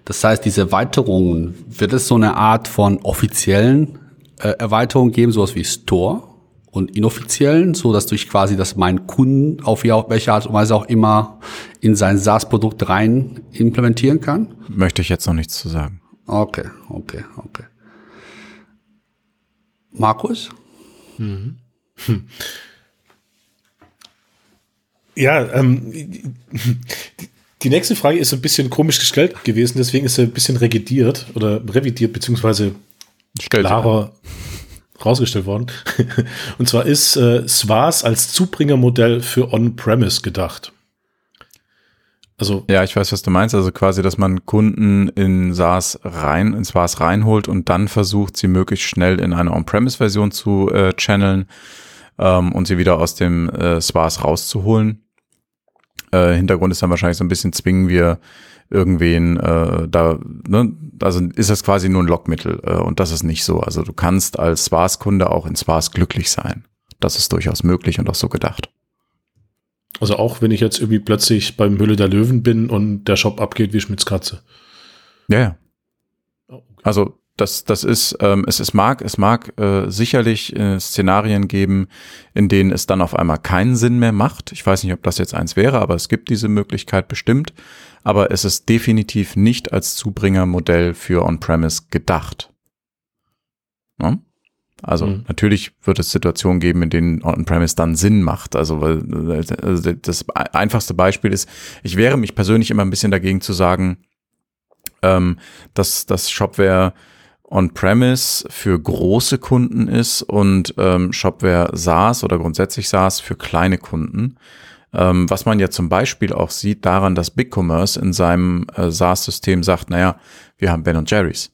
Das heißt, diese Erweiterungen, wird es so eine Art von offiziellen äh, Erweiterung geben, sowas wie Store? Und inoffiziellen, so dass durch quasi, dass mein Kunden auf welche Art und Weise auch immer in sein SaaS-Produkt rein implementieren kann? Möchte ich jetzt noch nichts zu sagen. Okay, okay, okay. Markus? Mhm. Hm. [laughs] Ja, ähm, [laughs] die nächste Frage ist ein bisschen komisch gestellt gewesen, deswegen ist sie ein bisschen revidiert oder revidiert, beziehungsweise klarer rausgestellt worden. [laughs] Und zwar ist äh, SWAS als Zubringermodell für On-Premise gedacht. Also ja, ich weiß, was du meinst. Also quasi, dass man Kunden in SaaS rein, in SaaS reinholt und dann versucht, sie möglichst schnell in eine On-Premise-Version zu äh, channeln ähm, und sie wieder aus dem äh, SaaS rauszuholen. Äh, Hintergrund ist dann wahrscheinlich so ein bisschen zwingen wir irgendwen äh, da, ne, also ist das quasi nur ein Lockmittel äh, und das ist nicht so. Also du kannst als Spaß-Kunde auch in Spaß glücklich sein. Das ist durchaus möglich und auch so gedacht. Also auch wenn ich jetzt irgendwie plötzlich beim Höhle der Löwen bin und der Shop abgeht wie Schmitz Katze. Ja, ja. Oh, okay. Also das, das ist, ähm, es, es mag, es mag äh, sicherlich äh, Szenarien geben, in denen es dann auf einmal keinen Sinn mehr macht. Ich weiß nicht, ob das jetzt eins wäre, aber es gibt diese Möglichkeit bestimmt aber es ist definitiv nicht als Zubringermodell für On-Premise gedacht. Ja? Also mhm. natürlich wird es Situationen geben, in denen On-Premise dann Sinn macht. Also, weil also das einfachste Beispiel ist, ich wehre mich persönlich immer ein bisschen dagegen zu sagen, ähm, dass das Shopware On-Premise für große Kunden ist und ähm, Shopware SaaS oder grundsätzlich SaaS für kleine Kunden. Ähm, was man ja zum Beispiel auch sieht daran, dass BigCommerce in seinem äh, SaaS-System sagt, naja, wir haben Ben und Jerry's.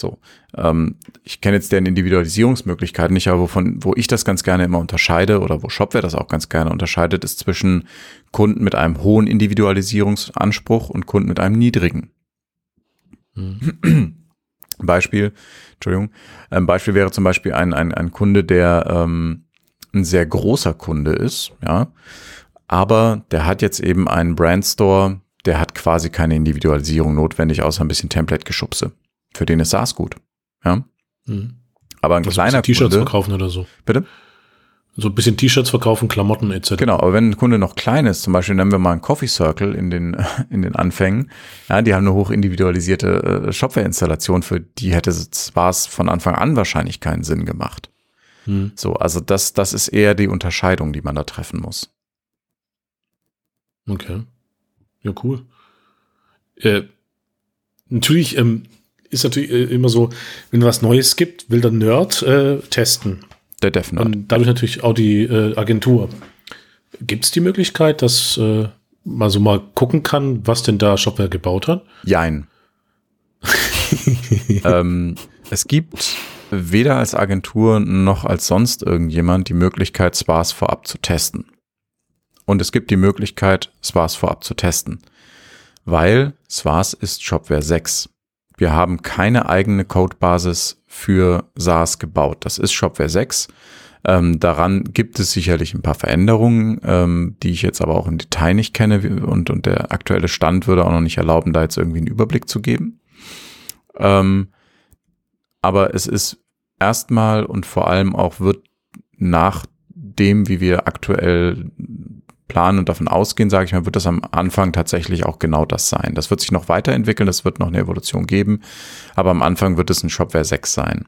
So, ähm, ich kenne jetzt deren Individualisierungsmöglichkeiten nicht, aber wovon, wo ich das ganz gerne immer unterscheide oder wo Shopware das auch ganz gerne unterscheidet, ist zwischen Kunden mit einem hohen Individualisierungsanspruch und Kunden mit einem niedrigen. Mhm. Beispiel, Entschuldigung, ein Beispiel wäre zum Beispiel ein, ein, ein Kunde, der ähm, ein sehr großer Kunde ist, ja, aber der hat jetzt eben einen Brandstore, der hat quasi keine Individualisierung notwendig, außer ein bisschen Template-Geschubse. Für den ist SaaS gut. Ja. Mhm. Aber ein Also kleiner T-Shirts verkaufen oder so. bitte? So ein bisschen T-Shirts verkaufen, Klamotten etc. Genau, aber wenn ein Kunde noch klein ist, zum Beispiel nennen wir mal einen Coffee Circle in den, [laughs] in den Anfängen, ja, die haben eine hoch individualisierte äh, Shopware-Installation, für die hätte zwar es von Anfang an wahrscheinlich keinen Sinn gemacht. Hm. So, also das, das ist eher die Unterscheidung, die man da treffen muss. Okay. Ja, cool. Äh, natürlich ähm, ist natürlich äh, immer so, wenn was Neues gibt, will der Nerd äh, testen. Der Death Nerd. Und dadurch natürlich auch die äh, Agentur. Gibt es die Möglichkeit, dass äh, man so mal gucken kann, was denn da Shopware gebaut hat? Jein. [laughs] ähm, es gibt weder als Agentur noch als sonst irgendjemand die Möglichkeit, Spas vorab zu testen. Und es gibt die Möglichkeit, Spas vorab zu testen. Weil Swas ist Shopware 6. Wir haben keine eigene Codebasis für SaaS gebaut. Das ist Shopware 6. Ähm, daran gibt es sicherlich ein paar Veränderungen, ähm, die ich jetzt aber auch im Detail nicht kenne und, und der aktuelle Stand würde auch noch nicht erlauben, da jetzt irgendwie einen Überblick zu geben. Ähm, aber es ist erstmal und vor allem auch wird nach dem, wie wir aktuell planen und davon ausgehen, sage ich mal, wird das am Anfang tatsächlich auch genau das sein. Das wird sich noch weiterentwickeln, das wird noch eine Evolution geben, aber am Anfang wird es ein Shopware 6 sein.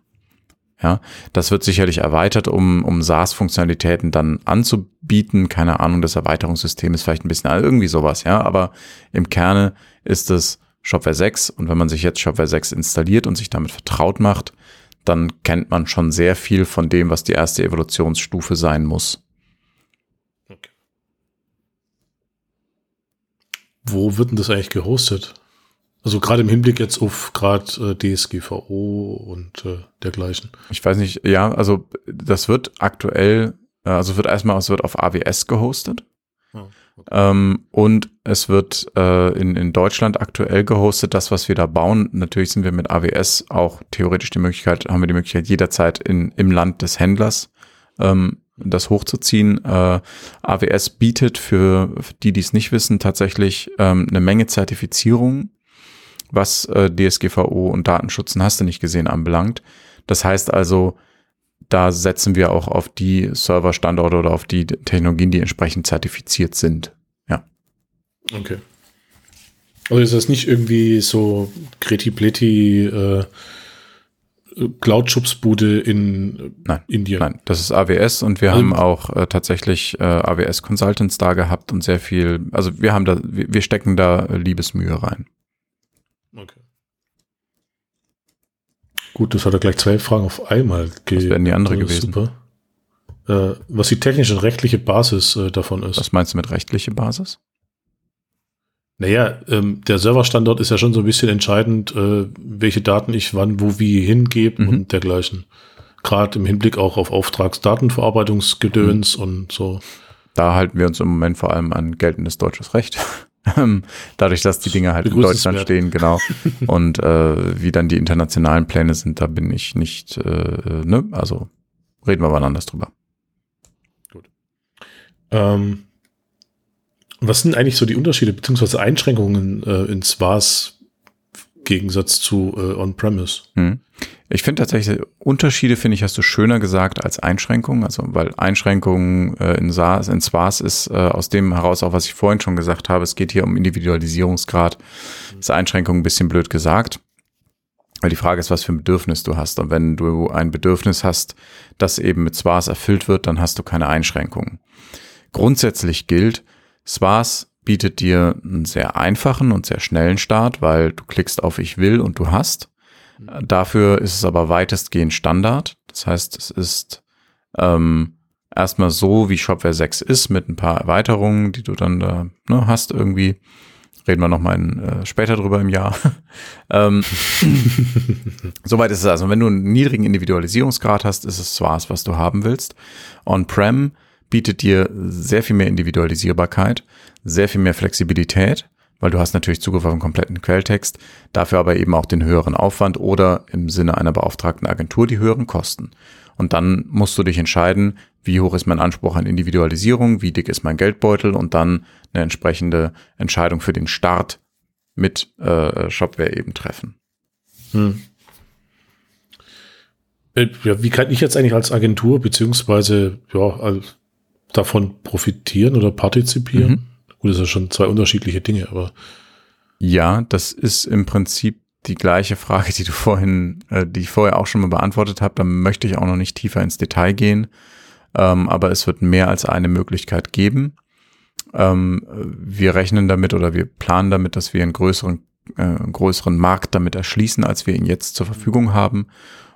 Ja, das wird sicherlich erweitert, um, um SaaS-Funktionalitäten dann anzubieten. Keine Ahnung, das Erweiterungssystem ist vielleicht ein bisschen irgendwie sowas, ja, aber im Kerne ist es Shopware 6 und wenn man sich jetzt Shopware 6 installiert und sich damit vertraut macht, dann kennt man schon sehr viel von dem, was die erste Evolutionsstufe sein muss. Wo wird denn das eigentlich gehostet? Also gerade im Hinblick jetzt auf gerade äh, DSGVO und äh, dergleichen. Ich weiß nicht, ja, also das wird aktuell, äh, also wird erstmal, es wird auf AWS gehostet. Ja, okay. Ähm, und es wird äh, in, in Deutschland aktuell gehostet, das, was wir da bauen. Natürlich sind wir mit AWS auch theoretisch die Möglichkeit, haben wir die Möglichkeit, jederzeit in, im Land des Händlers ähm, das hochzuziehen. Äh, AWS bietet für, die, die es nicht wissen, tatsächlich ähm, eine Menge Zertifizierung, was äh, DSGVO und Datenschützen hast du nicht gesehen anbelangt. Das heißt also, da setzen wir auch auf die Serverstandorte oder auf die Technologien, die entsprechend zertifiziert sind. Ja. Okay. Also ist das nicht irgendwie so Kreti Pleti äh, Cloud-Schubsbude in Nein, Indien? Nein, das ist AWS und wir Also- haben auch äh, tatsächlich äh, AWS Consultants da gehabt und sehr viel, also wir haben da, wir, wir stecken da äh, Liebesmühe rein. Okay. Gut, das hat er gleich zwei Fragen auf einmal. ge- Was wären die andere Das gewesen? Super. Äh, was die technische und rechtliche Basis äh, davon ist. Was meinst du mit rechtliche Basis? Naja, ähm, der Serverstandort ist ja schon so ein bisschen entscheidend, äh, welche Daten ich wann, wo, wie hingebe Mhm. und dergleichen. Gerade im Hinblick auch auf Auftragsdatenverarbeitungsgedöns Mhm. und so. Da halten wir uns im Moment vor allem an geltendes deutsches Recht. [laughs] Ähm, Dadurch, dass die Dinge halt in Deutschland stehen, genau. Und äh, wie dann die internationalen Pläne sind, da bin ich nicht, äh, ne, also reden wir mal anders drüber. Ähm, was sind eigentlich so die Unterschiede beziehungsweise Einschränkungen äh, in SWAS Gegensatz zu äh, On-Premise? Hm. Ich finde tatsächlich, Unterschiede finde ich, hast du schöner gesagt als Einschränkungen. Also, weil Einschränkungen äh, in SaaS, in SWAS ist äh, aus dem heraus auch, was ich vorhin schon gesagt habe, es geht hier um Individualisierungsgrad. Ist Einschränkung ein bisschen blöd gesagt. Weil die Frage ist, was für ein Bedürfnis du hast. Und wenn du ein Bedürfnis hast, das eben mit SWAS erfüllt wird, dann hast du keine Einschränkungen. Grundsätzlich gilt, SWAS bietet dir einen sehr einfachen und sehr schnellen Start, weil du klickst auf Ich will und du hast. Dafür ist es aber weitestgehend Standard. Das heißt, es ist ähm, erstmal so, wie Shopware 6 ist, mit ein paar Erweiterungen, die du dann da ne, hast irgendwie. Reden wir nochmal äh, später drüber im Jahr. [laughs] ähm, [laughs] Soweit ist es also. Wenn du einen niedrigen Individualisierungsgrad hast, ist es SWAS, was du haben willst. On-Prem bietet dir sehr viel mehr Individualisierbarkeit, sehr viel mehr Flexibilität, weil du hast natürlich Zugriff auf einen kompletten Quelltext, dafür aber eben auch den höheren Aufwand oder im Sinne einer beauftragten Agentur die höheren Kosten. Und dann musst du dich entscheiden, wie hoch ist mein Anspruch an Individualisierung, wie dick ist mein Geldbeutel und dann eine entsprechende Entscheidung für den Start mit äh, Shopware eben treffen. Hm. Äh, ja, wie kann ich jetzt eigentlich als Agentur beziehungsweise ja, davon profitieren oder partizipieren? Mhm. Gut, das sind schon zwei unterschiedliche Dinge, aber. Ja, das ist im Prinzip die gleiche Frage, die du vorhin, äh, die ich vorher auch schon mal beantwortet habe. Da möchte ich auch noch nicht tiefer ins Detail gehen. Ähm, aber es wird mehr als eine Möglichkeit geben. Ähm, wir rechnen damit oder wir planen damit, dass wir einen größeren, äh, einen größeren Markt damit erschließen, als wir ihn jetzt zur Verfügung haben.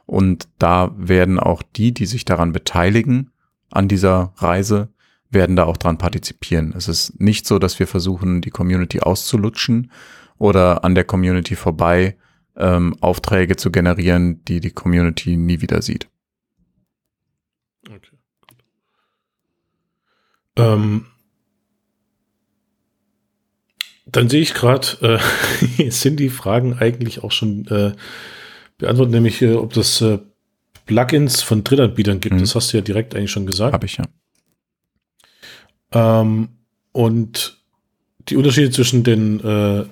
Und da werden auch die, die sich daran beteiligen, an dieser Reise, werden da auch dran partizipieren. Es ist nicht so, dass wir versuchen, die Community auszulutschen oder an der Community vorbei ähm, Aufträge zu generieren, die die Community nie wieder sieht. Okay. Ähm, dann sehe ich gerade, äh, [laughs] sind die Fragen eigentlich auch schon äh, beantwortet, nämlich äh, ob das äh, Plugins von Drittanbietern gibt. Mhm. Das hast du ja direkt eigentlich schon gesagt. Habe ich ja. Ähm, und die Unterschiede zwischen den äh,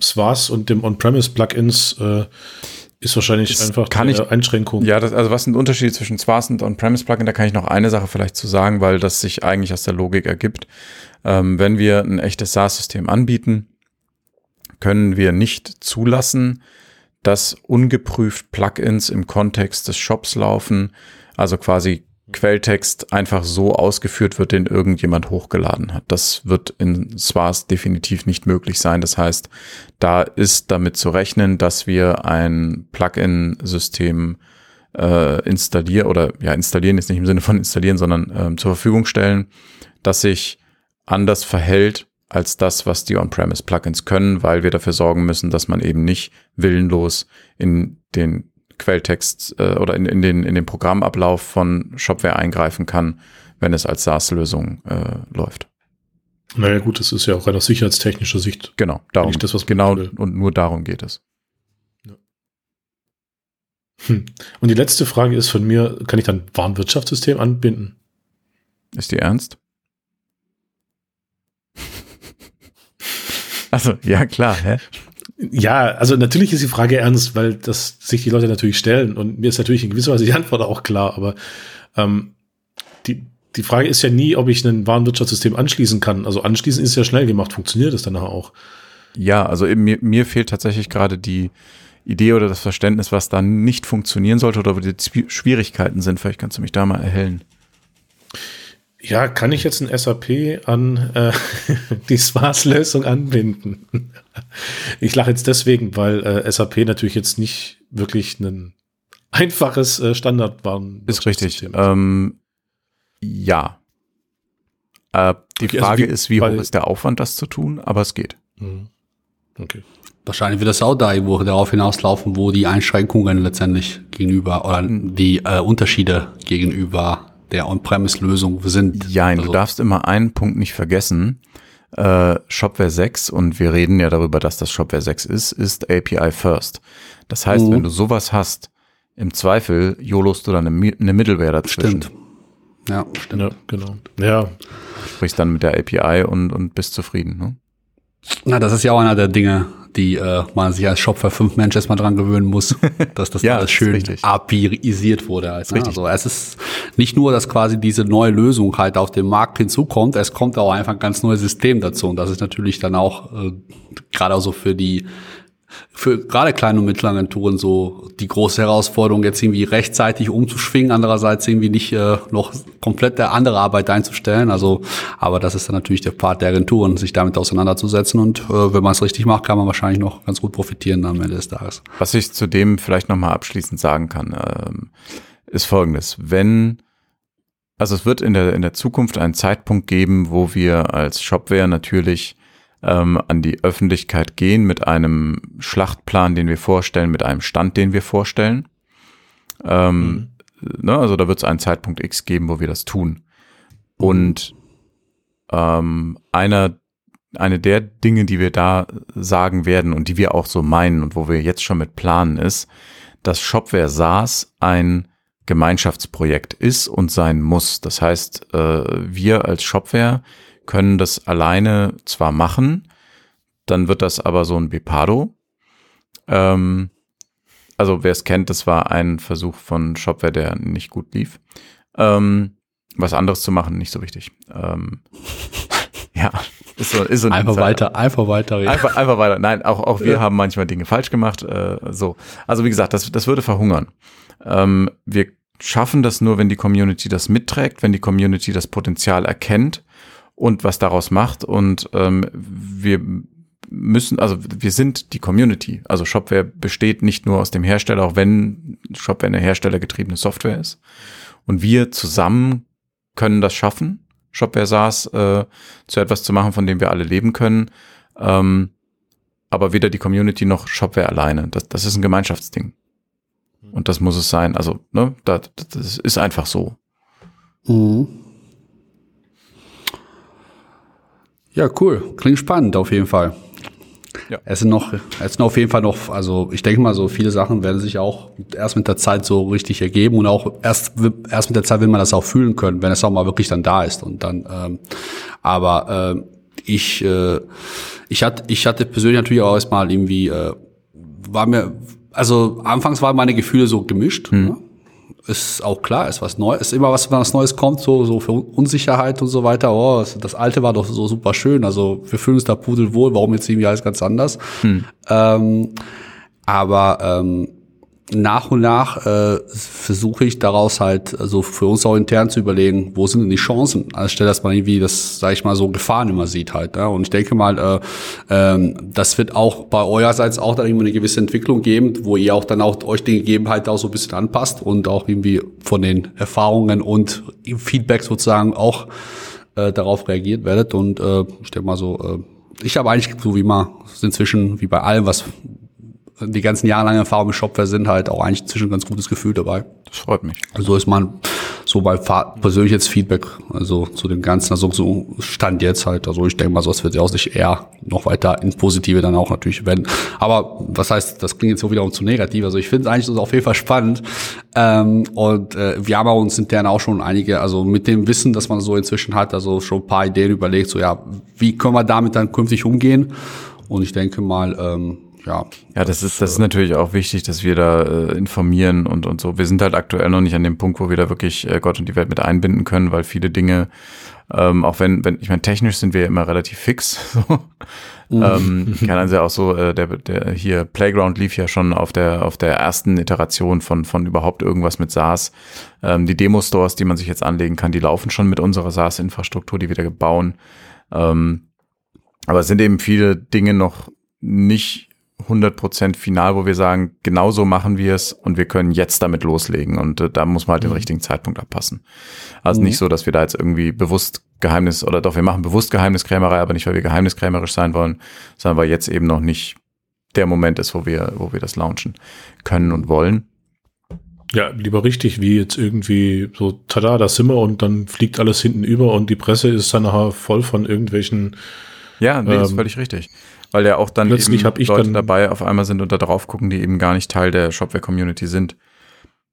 SWAS und dem On-Premise-Plugins äh, ist wahrscheinlich das einfach kann ich, Einschränkung. Ja, das, also was sind Unterschiede zwischen SWAS und On-Premise-Plugin? Da kann ich noch eine Sache vielleicht zu sagen, weil das sich eigentlich aus der Logik ergibt. Ähm, wenn wir ein echtes SaaS-System anbieten, können wir nicht zulassen, dass ungeprüft Plugins im Kontext des Shops laufen, also quasi Quelltext einfach so ausgeführt wird, den irgendjemand hochgeladen hat. Das wird in SWAS definitiv nicht möglich sein. Das heißt, da ist damit zu rechnen, dass wir ein Plugin-System äh, installieren oder ja, installieren ist nicht im Sinne von installieren, sondern äh, zur Verfügung stellen, dass sich anders verhält als das, was die On-Premise-Plugins können, weil wir dafür sorgen müssen, dass man eben nicht willenlos in den Quelltext äh, oder in, in, den, in den Programmablauf von Shopware eingreifen kann, wenn es als SaaS-Lösung äh, läuft. Naja gut, das ist ja auch aus sicherheitstechnischer Sicht. Genau, darum, das, was genau und nur darum geht es. Hm. Und die letzte Frage ist von mir, kann ich dann Warenwirtschaftssystem anbinden? Ist die ernst? Also, ja, klar, hä? Ja, also natürlich ist die Frage ernst, weil das sich die Leute natürlich stellen und mir ist natürlich in gewisser Weise die Antwort auch klar, aber ähm, die, die Frage ist ja nie, ob ich ein Warenwirtschaftssystem anschließen kann. Also anschließen ist ja schnell gemacht, funktioniert das danach auch? Ja, also mir, mir fehlt tatsächlich gerade die Idee oder das Verständnis, was da nicht funktionieren sollte oder wo die Schwierigkeiten sind. Vielleicht kannst du mich da mal erhellen. Ja, kann ich jetzt ein SAP an äh, [laughs] die SWAS-Lösung anbinden? [laughs] ich lache jetzt deswegen, weil äh, SAP natürlich jetzt nicht wirklich ein einfaches äh, Standard war. Ist richtig. Ähm, ja. Äh, die okay, also Frage also wie, ist, wie hoch ist der Aufwand, das zu tun? Aber es geht. Mhm. Okay. Wahrscheinlich wird das auch da irgendwo darauf hinauslaufen, wo die Einschränkungen letztendlich gegenüber oder die äh, Unterschiede gegenüber der On-Premise-Lösung sind. Ja, also. du darfst immer einen Punkt nicht vergessen. Äh, Shopware 6, und wir reden ja darüber, dass das Shopware 6 ist, ist API First. Das heißt, mhm. wenn du sowas hast, im Zweifel jolost du dann eine, eine Middleware dazwischen. Stimmt. Ja, stimmt. Ja, genau. Ja. Sprichst dann mit der API und, und bist zufrieden, ne? Na, das ist ja auch einer der Dinge, die äh, man sich als Shop für fünf Menschen erstmal dran gewöhnen muss, [laughs] dass das ja, alles schön API-isiert wurde. Also, also es ist nicht nur, dass quasi diese neue Lösung halt auf den Markt hinzukommt, es kommt auch einfach ein ganz neues System dazu. Und das ist natürlich dann auch äh, gerade auch so für die für gerade kleine und mittlere Agenturen so die große Herausforderung, jetzt irgendwie rechtzeitig umzuschwingen, andererseits irgendwie nicht äh, noch komplett der andere Arbeit einzustellen. Also, aber das ist dann natürlich der Part der Agenturen, sich damit auseinanderzusetzen und äh, wenn man es richtig macht, kann man wahrscheinlich noch ganz gut profitieren am Ende des Tages. Was ich zu dem vielleicht nochmal abschließend sagen kann, ähm, ist folgendes. Wenn also es wird in der, in der Zukunft einen Zeitpunkt geben, wo wir als Shopware natürlich ähm, an die Öffentlichkeit gehen mit einem Schlachtplan, den wir vorstellen, mit einem Stand, den wir vorstellen. Ähm, mhm. ne, also da wird es einen Zeitpunkt X geben, wo wir das tun. Und ähm, einer, eine der Dinge, die wir da sagen werden und die wir auch so meinen und wo wir jetzt schon mit planen, ist, dass Shopware SaaS ein Gemeinschaftsprojekt ist und sein muss. Das heißt, äh, wir als Shopware können das alleine zwar machen, dann wird das aber so ein Bepado. Ähm, also wer es kennt, das war ein Versuch von Shopware, der nicht gut lief. Ähm, was anderes zu machen, nicht so wichtig. Ähm, [laughs] ja, ist so, ist so einfach Zeit. weiter, einfach weiter. Reden. Einfach, einfach weiter. Nein, auch, auch wir ja. haben manchmal Dinge falsch gemacht. Äh, so, also wie gesagt, das, das würde verhungern. Ähm, wir schaffen das nur, wenn die Community das mitträgt, wenn die Community das Potenzial erkennt und was daraus macht. Und ähm, wir müssen, also wir sind die Community. Also Shopware besteht nicht nur aus dem Hersteller, auch wenn Shopware eine herstellergetriebene Software ist. Und wir zusammen können das schaffen, Shopware SaaS äh, zu etwas zu machen, von dem wir alle leben können. Ähm, aber weder die Community noch Shopware alleine. Das, das ist ein Gemeinschaftsding. Und das muss es sein. Also, ne, das, das ist einfach so. Mhm. Ja, cool. Klingt spannend auf jeden Fall. Ja. Es sind noch, es sind auf jeden Fall noch, also ich denke mal, so viele Sachen werden sich auch erst mit der Zeit so richtig ergeben und auch erst, erst mit der Zeit will man das auch fühlen können, wenn es auch mal wirklich dann da ist und dann, ähm, aber äh, ich, äh, ich hatte, ich hatte persönlich natürlich auch erstmal irgendwie, äh, war mir, also anfangs waren meine Gefühle so gemischt. Mhm. Ne? Ist auch klar, ist was Neues, ist immer was, wenn was Neues kommt, so, so für Unsicherheit und so weiter. Oh, das Alte war doch so super schön. Also wir fühlen uns da pudelwohl, warum jetzt irgendwie alles ganz anders? Hm. Ähm, aber ähm, nach und nach äh, versuche ich daraus halt also für uns auch intern zu überlegen, wo sind denn die Chancen, anstelle dass man irgendwie das, sage ich mal, so Gefahren immer sieht halt. Ja? Und ich denke mal, äh, ähm, das wird auch bei eurerseits auch dann irgendwie eine gewisse Entwicklung geben, wo ihr auch dann auch euch den Gegebenheiten auch so ein bisschen anpasst und auch irgendwie von den Erfahrungen und Feedback sozusagen auch äh, darauf reagiert werdet. Und äh, ich denke mal so, äh, ich habe eigentlich so wie mal inzwischen wie bei allem, was die ganzen jahrelange Erfahrung mit Shopware sind halt auch eigentlich zwischen ganz gutes Gefühl dabei. Das freut mich. Also ist man so bei persönliches Feedback, also zu dem Ganzen, also so Stand jetzt halt, also ich denke mal, so es wird ja auch sich eher noch weiter ins Positive dann auch natürlich wenden. Aber was heißt, das klingt jetzt so wiederum zu negativ, also ich finde es eigentlich so auf jeden Fall spannend ähm, und äh, wir haben uns intern auch schon einige, also mit dem Wissen, dass man so inzwischen hat, also schon ein paar Ideen überlegt, so ja, wie können wir damit dann künftig umgehen und ich denke mal, ähm, ja. Ja, das ist, das ist natürlich auch wichtig, dass wir da äh, informieren und, und so. Wir sind halt aktuell noch nicht an dem Punkt, wo wir da wirklich äh, Gott und die Welt mit einbinden können, weil viele Dinge, ähm, auch wenn, wenn, ich meine, technisch sind wir ja immer relativ fix. [laughs] So. Mhm. ähm, kann also ja auch so, äh, der, der hier Playground lief ja schon auf der, auf der ersten Iteration von, von überhaupt irgendwas mit SaaS. Ähm, die Demo-Stores, die man sich jetzt anlegen kann, die laufen schon mit unserer SaaS-Infrastruktur, die wir da bauen. Ähm, aber es sind eben viele Dinge noch nicht 100% final, wo wir sagen, genau so machen wir es und wir können jetzt damit loslegen und äh, da muss man halt den mhm. richtigen Zeitpunkt abpassen. Also mhm. nicht so, dass wir da jetzt irgendwie bewusst Geheimnis oder doch, wir machen bewusst Geheimniskrämerei, aber nicht, weil wir geheimniskrämerisch sein wollen, sondern weil jetzt eben noch nicht der Moment ist, wo wir, wo wir das launchen können und wollen. Ja, lieber richtig, wie jetzt irgendwie so, tada, da sind wir und dann fliegt alles hinten über und die Presse ist dann nachher voll von irgendwelchen. Ja, nee, ähm, ist völlig richtig weil ja auch dann Plötzlich eben Leute dann dabei auf einmal sind und da drauf gucken, die eben gar nicht Teil der Shopware-Community sind.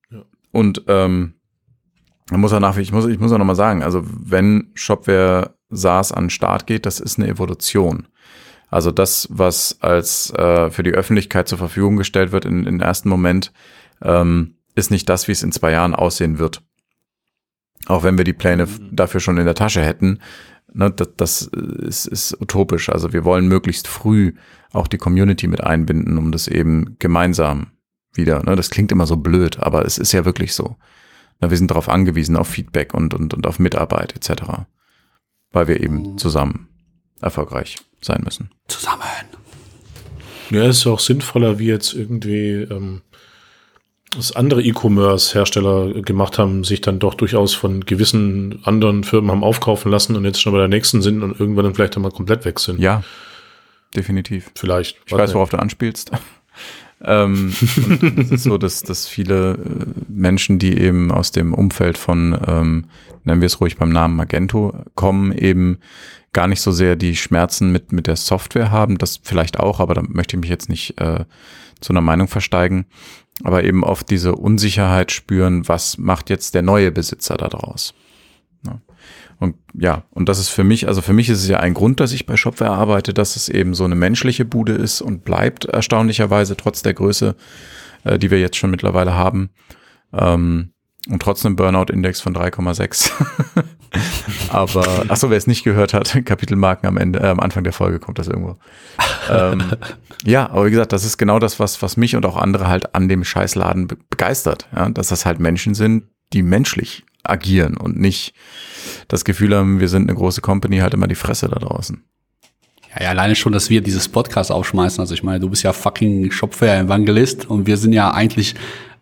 Ja. Und ähm, man muss auch nach, ich muss, ich muss auch nochmal sagen, also wenn Shopware SaaS an den Start geht, das ist eine Evolution. Also das, was als äh, für die Öffentlichkeit zur Verfügung gestellt wird in, im ersten Moment, ähm, ist nicht das, wie es in zwei Jahren aussehen wird. Auch wenn wir die Pläne mhm. dafür schon in der Tasche hätten, ne, das, das ist, ist utopisch. Also wir wollen möglichst früh auch die Community mit einbinden, um das eben gemeinsam wieder, ne, das klingt immer so blöd, aber es ist ja wirklich so. Na, wir sind darauf angewiesen, auf Feedback und, und, und auf Mitarbeit etc. Weil wir eben mhm. zusammen erfolgreich sein müssen. Zusammen. Ja, ist ja auch sinnvoller, wie jetzt irgendwie ähm, das andere E-Commerce-Hersteller gemacht haben, sich dann doch durchaus von gewissen anderen Firmen haben aufkaufen lassen und jetzt schon bei der nächsten sind und irgendwann dann vielleicht einmal komplett weg sind. Ja, definitiv. Vielleicht. Ich weiß, worauf du anspielst. [laughs] ähm, es ist so, dass, dass viele äh, Menschen, die eben aus dem Umfeld von, ähm, nennen wir es ruhig beim Namen Magento, kommen, eben gar nicht so sehr die Schmerzen mit, mit der Software haben. Das vielleicht auch, aber da möchte ich mich jetzt nicht äh, zu einer Meinung versteigen aber eben oft diese Unsicherheit spüren, was macht jetzt der neue Besitzer daraus. Ja. Und ja, und das ist für mich, also für mich ist es ja ein Grund, dass ich bei Shopware arbeite, dass es eben so eine menschliche Bude ist und bleibt erstaunlicherweise trotz der Größe, äh, die wir jetzt schon mittlerweile haben. Ähm, und trotzdem Burnout-Index von 3,6. [laughs] Aber, achso, wer es nicht gehört hat, [laughs] Kapitelmarken am Ende, äh, am Anfang der Folge kommt das irgendwo. ähm, [laughs] ja, aber wie gesagt, das ist genau das, was, was mich und auch andere halt an dem Scheißladen be begeistert. Ja? Dass das halt Menschen sind, die menschlich agieren und nicht das Gefühl haben, wir sind eine große Company, halt immer die Fresse da draußen. Ja, ja, alleine schon, dass wir dieses Podcast aufschmeißen. Also ich meine, du bist ja fucking Shopware-Evangelist und wir sind ja eigentlich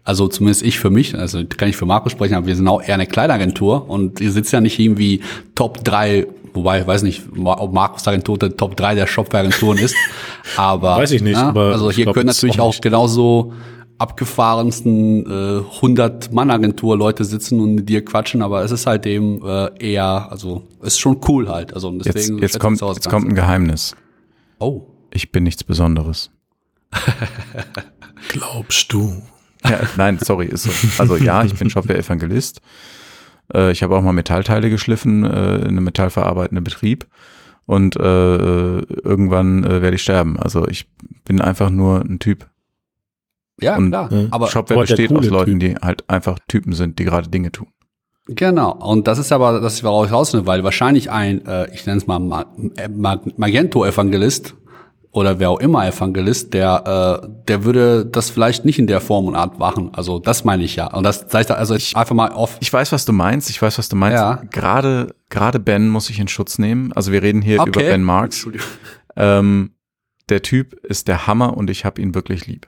also zumindest ich für mich, also kann ich für Markus sprechen, aber wir sind auch eher eine Kleinagentur und ihr sitzt ja nicht irgendwie Top 3, wobei ich weiß nicht, ob Markus Agentur der Top 3 der Shopware-Agenturen ist, [laughs] aber weiß ich nicht, ja, aber also hier können natürlich auch, auch genauso abgefahrensten äh, 100 Mann Agentur Leute sitzen und mit dir quatschen, aber es ist halt eben äh, eher, also es ist schon cool halt, also deswegen jetzt, jetzt kommt jetzt kommt ein Geheimnis. Oh, ich bin nichts Besonderes. [laughs] Glaubst du? Ja, nein, sorry, ist so. Also ja, ich bin Shopware-Evangelist. Äh, ich habe auch mal Metallteile geschliffen äh, in einem metallverarbeitenden Betrieb. Und äh, irgendwann äh, werde ich sterben. Also ich bin einfach nur ein Typ. Ja, und klar. Aber Shopware besteht aus Leuten, typ. die halt einfach Typen sind, die gerade Dinge tun. Genau. Und das ist aber, das ist woraus raus, weil wahrscheinlich ein, äh, ich nenne es mal Magento-Evangelist oder wer auch immer Evangelist, der, äh, der würde das vielleicht nicht in der Form und Art machen. Also das meine ich ja. Und das heißt also ich, einfach mal off. Ich weiß, was du meinst. Ich weiß, was du meinst. Ja. Gerade, gerade Ben muss ich in Schutz nehmen. Also wir reden hier okay. über Ben Marks. Ähm, der Typ ist der Hammer und ich habe ihn wirklich lieb.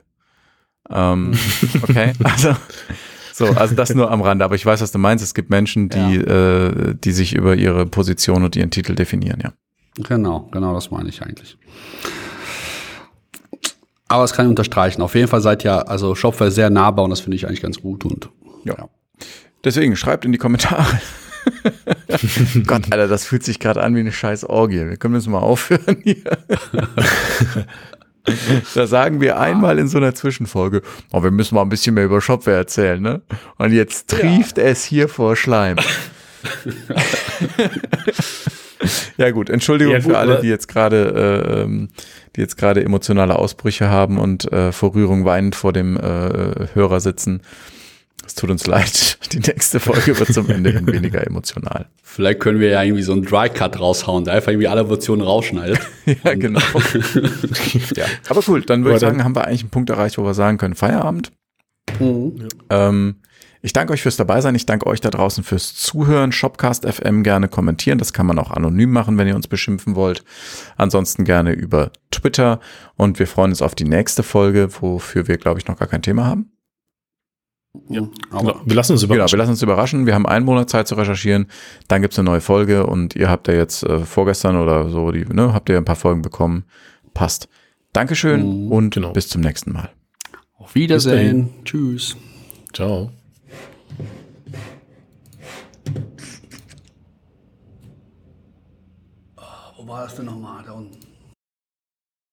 Ähm, [laughs] okay, also so, also das nur am Rande. Aber ich weiß, was du meinst. Es gibt Menschen, die, ja. äh, die sich über ihre Position und ihren Titel definieren. Ja. Genau, genau, das meine ich eigentlich. Aber das kann ich unterstreichen. Auf jeden Fall seid ihr, also Shopware sehr nahbar und das finde ich eigentlich ganz gut und ja. ja. Deswegen schreibt in die Kommentare. [laughs] Gott, Alter, das fühlt sich gerade an wie eine scheiß Orgie. Wir können jetzt mal aufhören hier. da sagen wir einmal in so einer Zwischenfolge, oh, wir müssen mal ein bisschen mehr über Shopware erzählen, ne? Und jetzt trieft ja. es hier vor Schleim. [laughs] ja gut, Entschuldigung ja, gut, für alle, die jetzt gerade äh, ähm, die jetzt gerade emotionale Ausbrüche haben und äh, vor Rührung weinend vor dem äh, Hörer sitzen. Es tut uns leid. [laughs] Die nächste Folge wird zum Ende hin weniger emotional. Vielleicht können wir ja irgendwie so einen Dry Cut raushauen, der einfach irgendwie alle Emotionen rausschneidet. [laughs] ja, genau. [laughs] ja. Aber cool, dann würde ich sagen, haben wir eigentlich einen Punkt erreicht, wo wir sagen können, Feierabend. Mhm. Ähm, ich danke euch fürs dabei sein. Ich danke euch da draußen fürs Zuhören. Shopcast FM gerne kommentieren. Das kann man auch anonym machen, wenn ihr uns beschimpfen wollt. Ansonsten gerne über Twitter. Und wir freuen uns auf die nächste Folge, wofür wir, glaube ich, noch gar kein Thema haben. Ja, aber wir lassen uns überraschen. Genau, wir lassen uns überraschen. Wir haben einen Monat Zeit zu recherchieren. Dann gibt's eine neue Folge und ihr habt ja jetzt äh, vorgestern oder so, die, ne, habt ihr ein paar Folgen bekommen. Passt. Dankeschön mhm, und genau. bis zum nächsten Mal. Auf Wiedersehen. Tschüss. Ciao. War das denn nochmal? Da unten.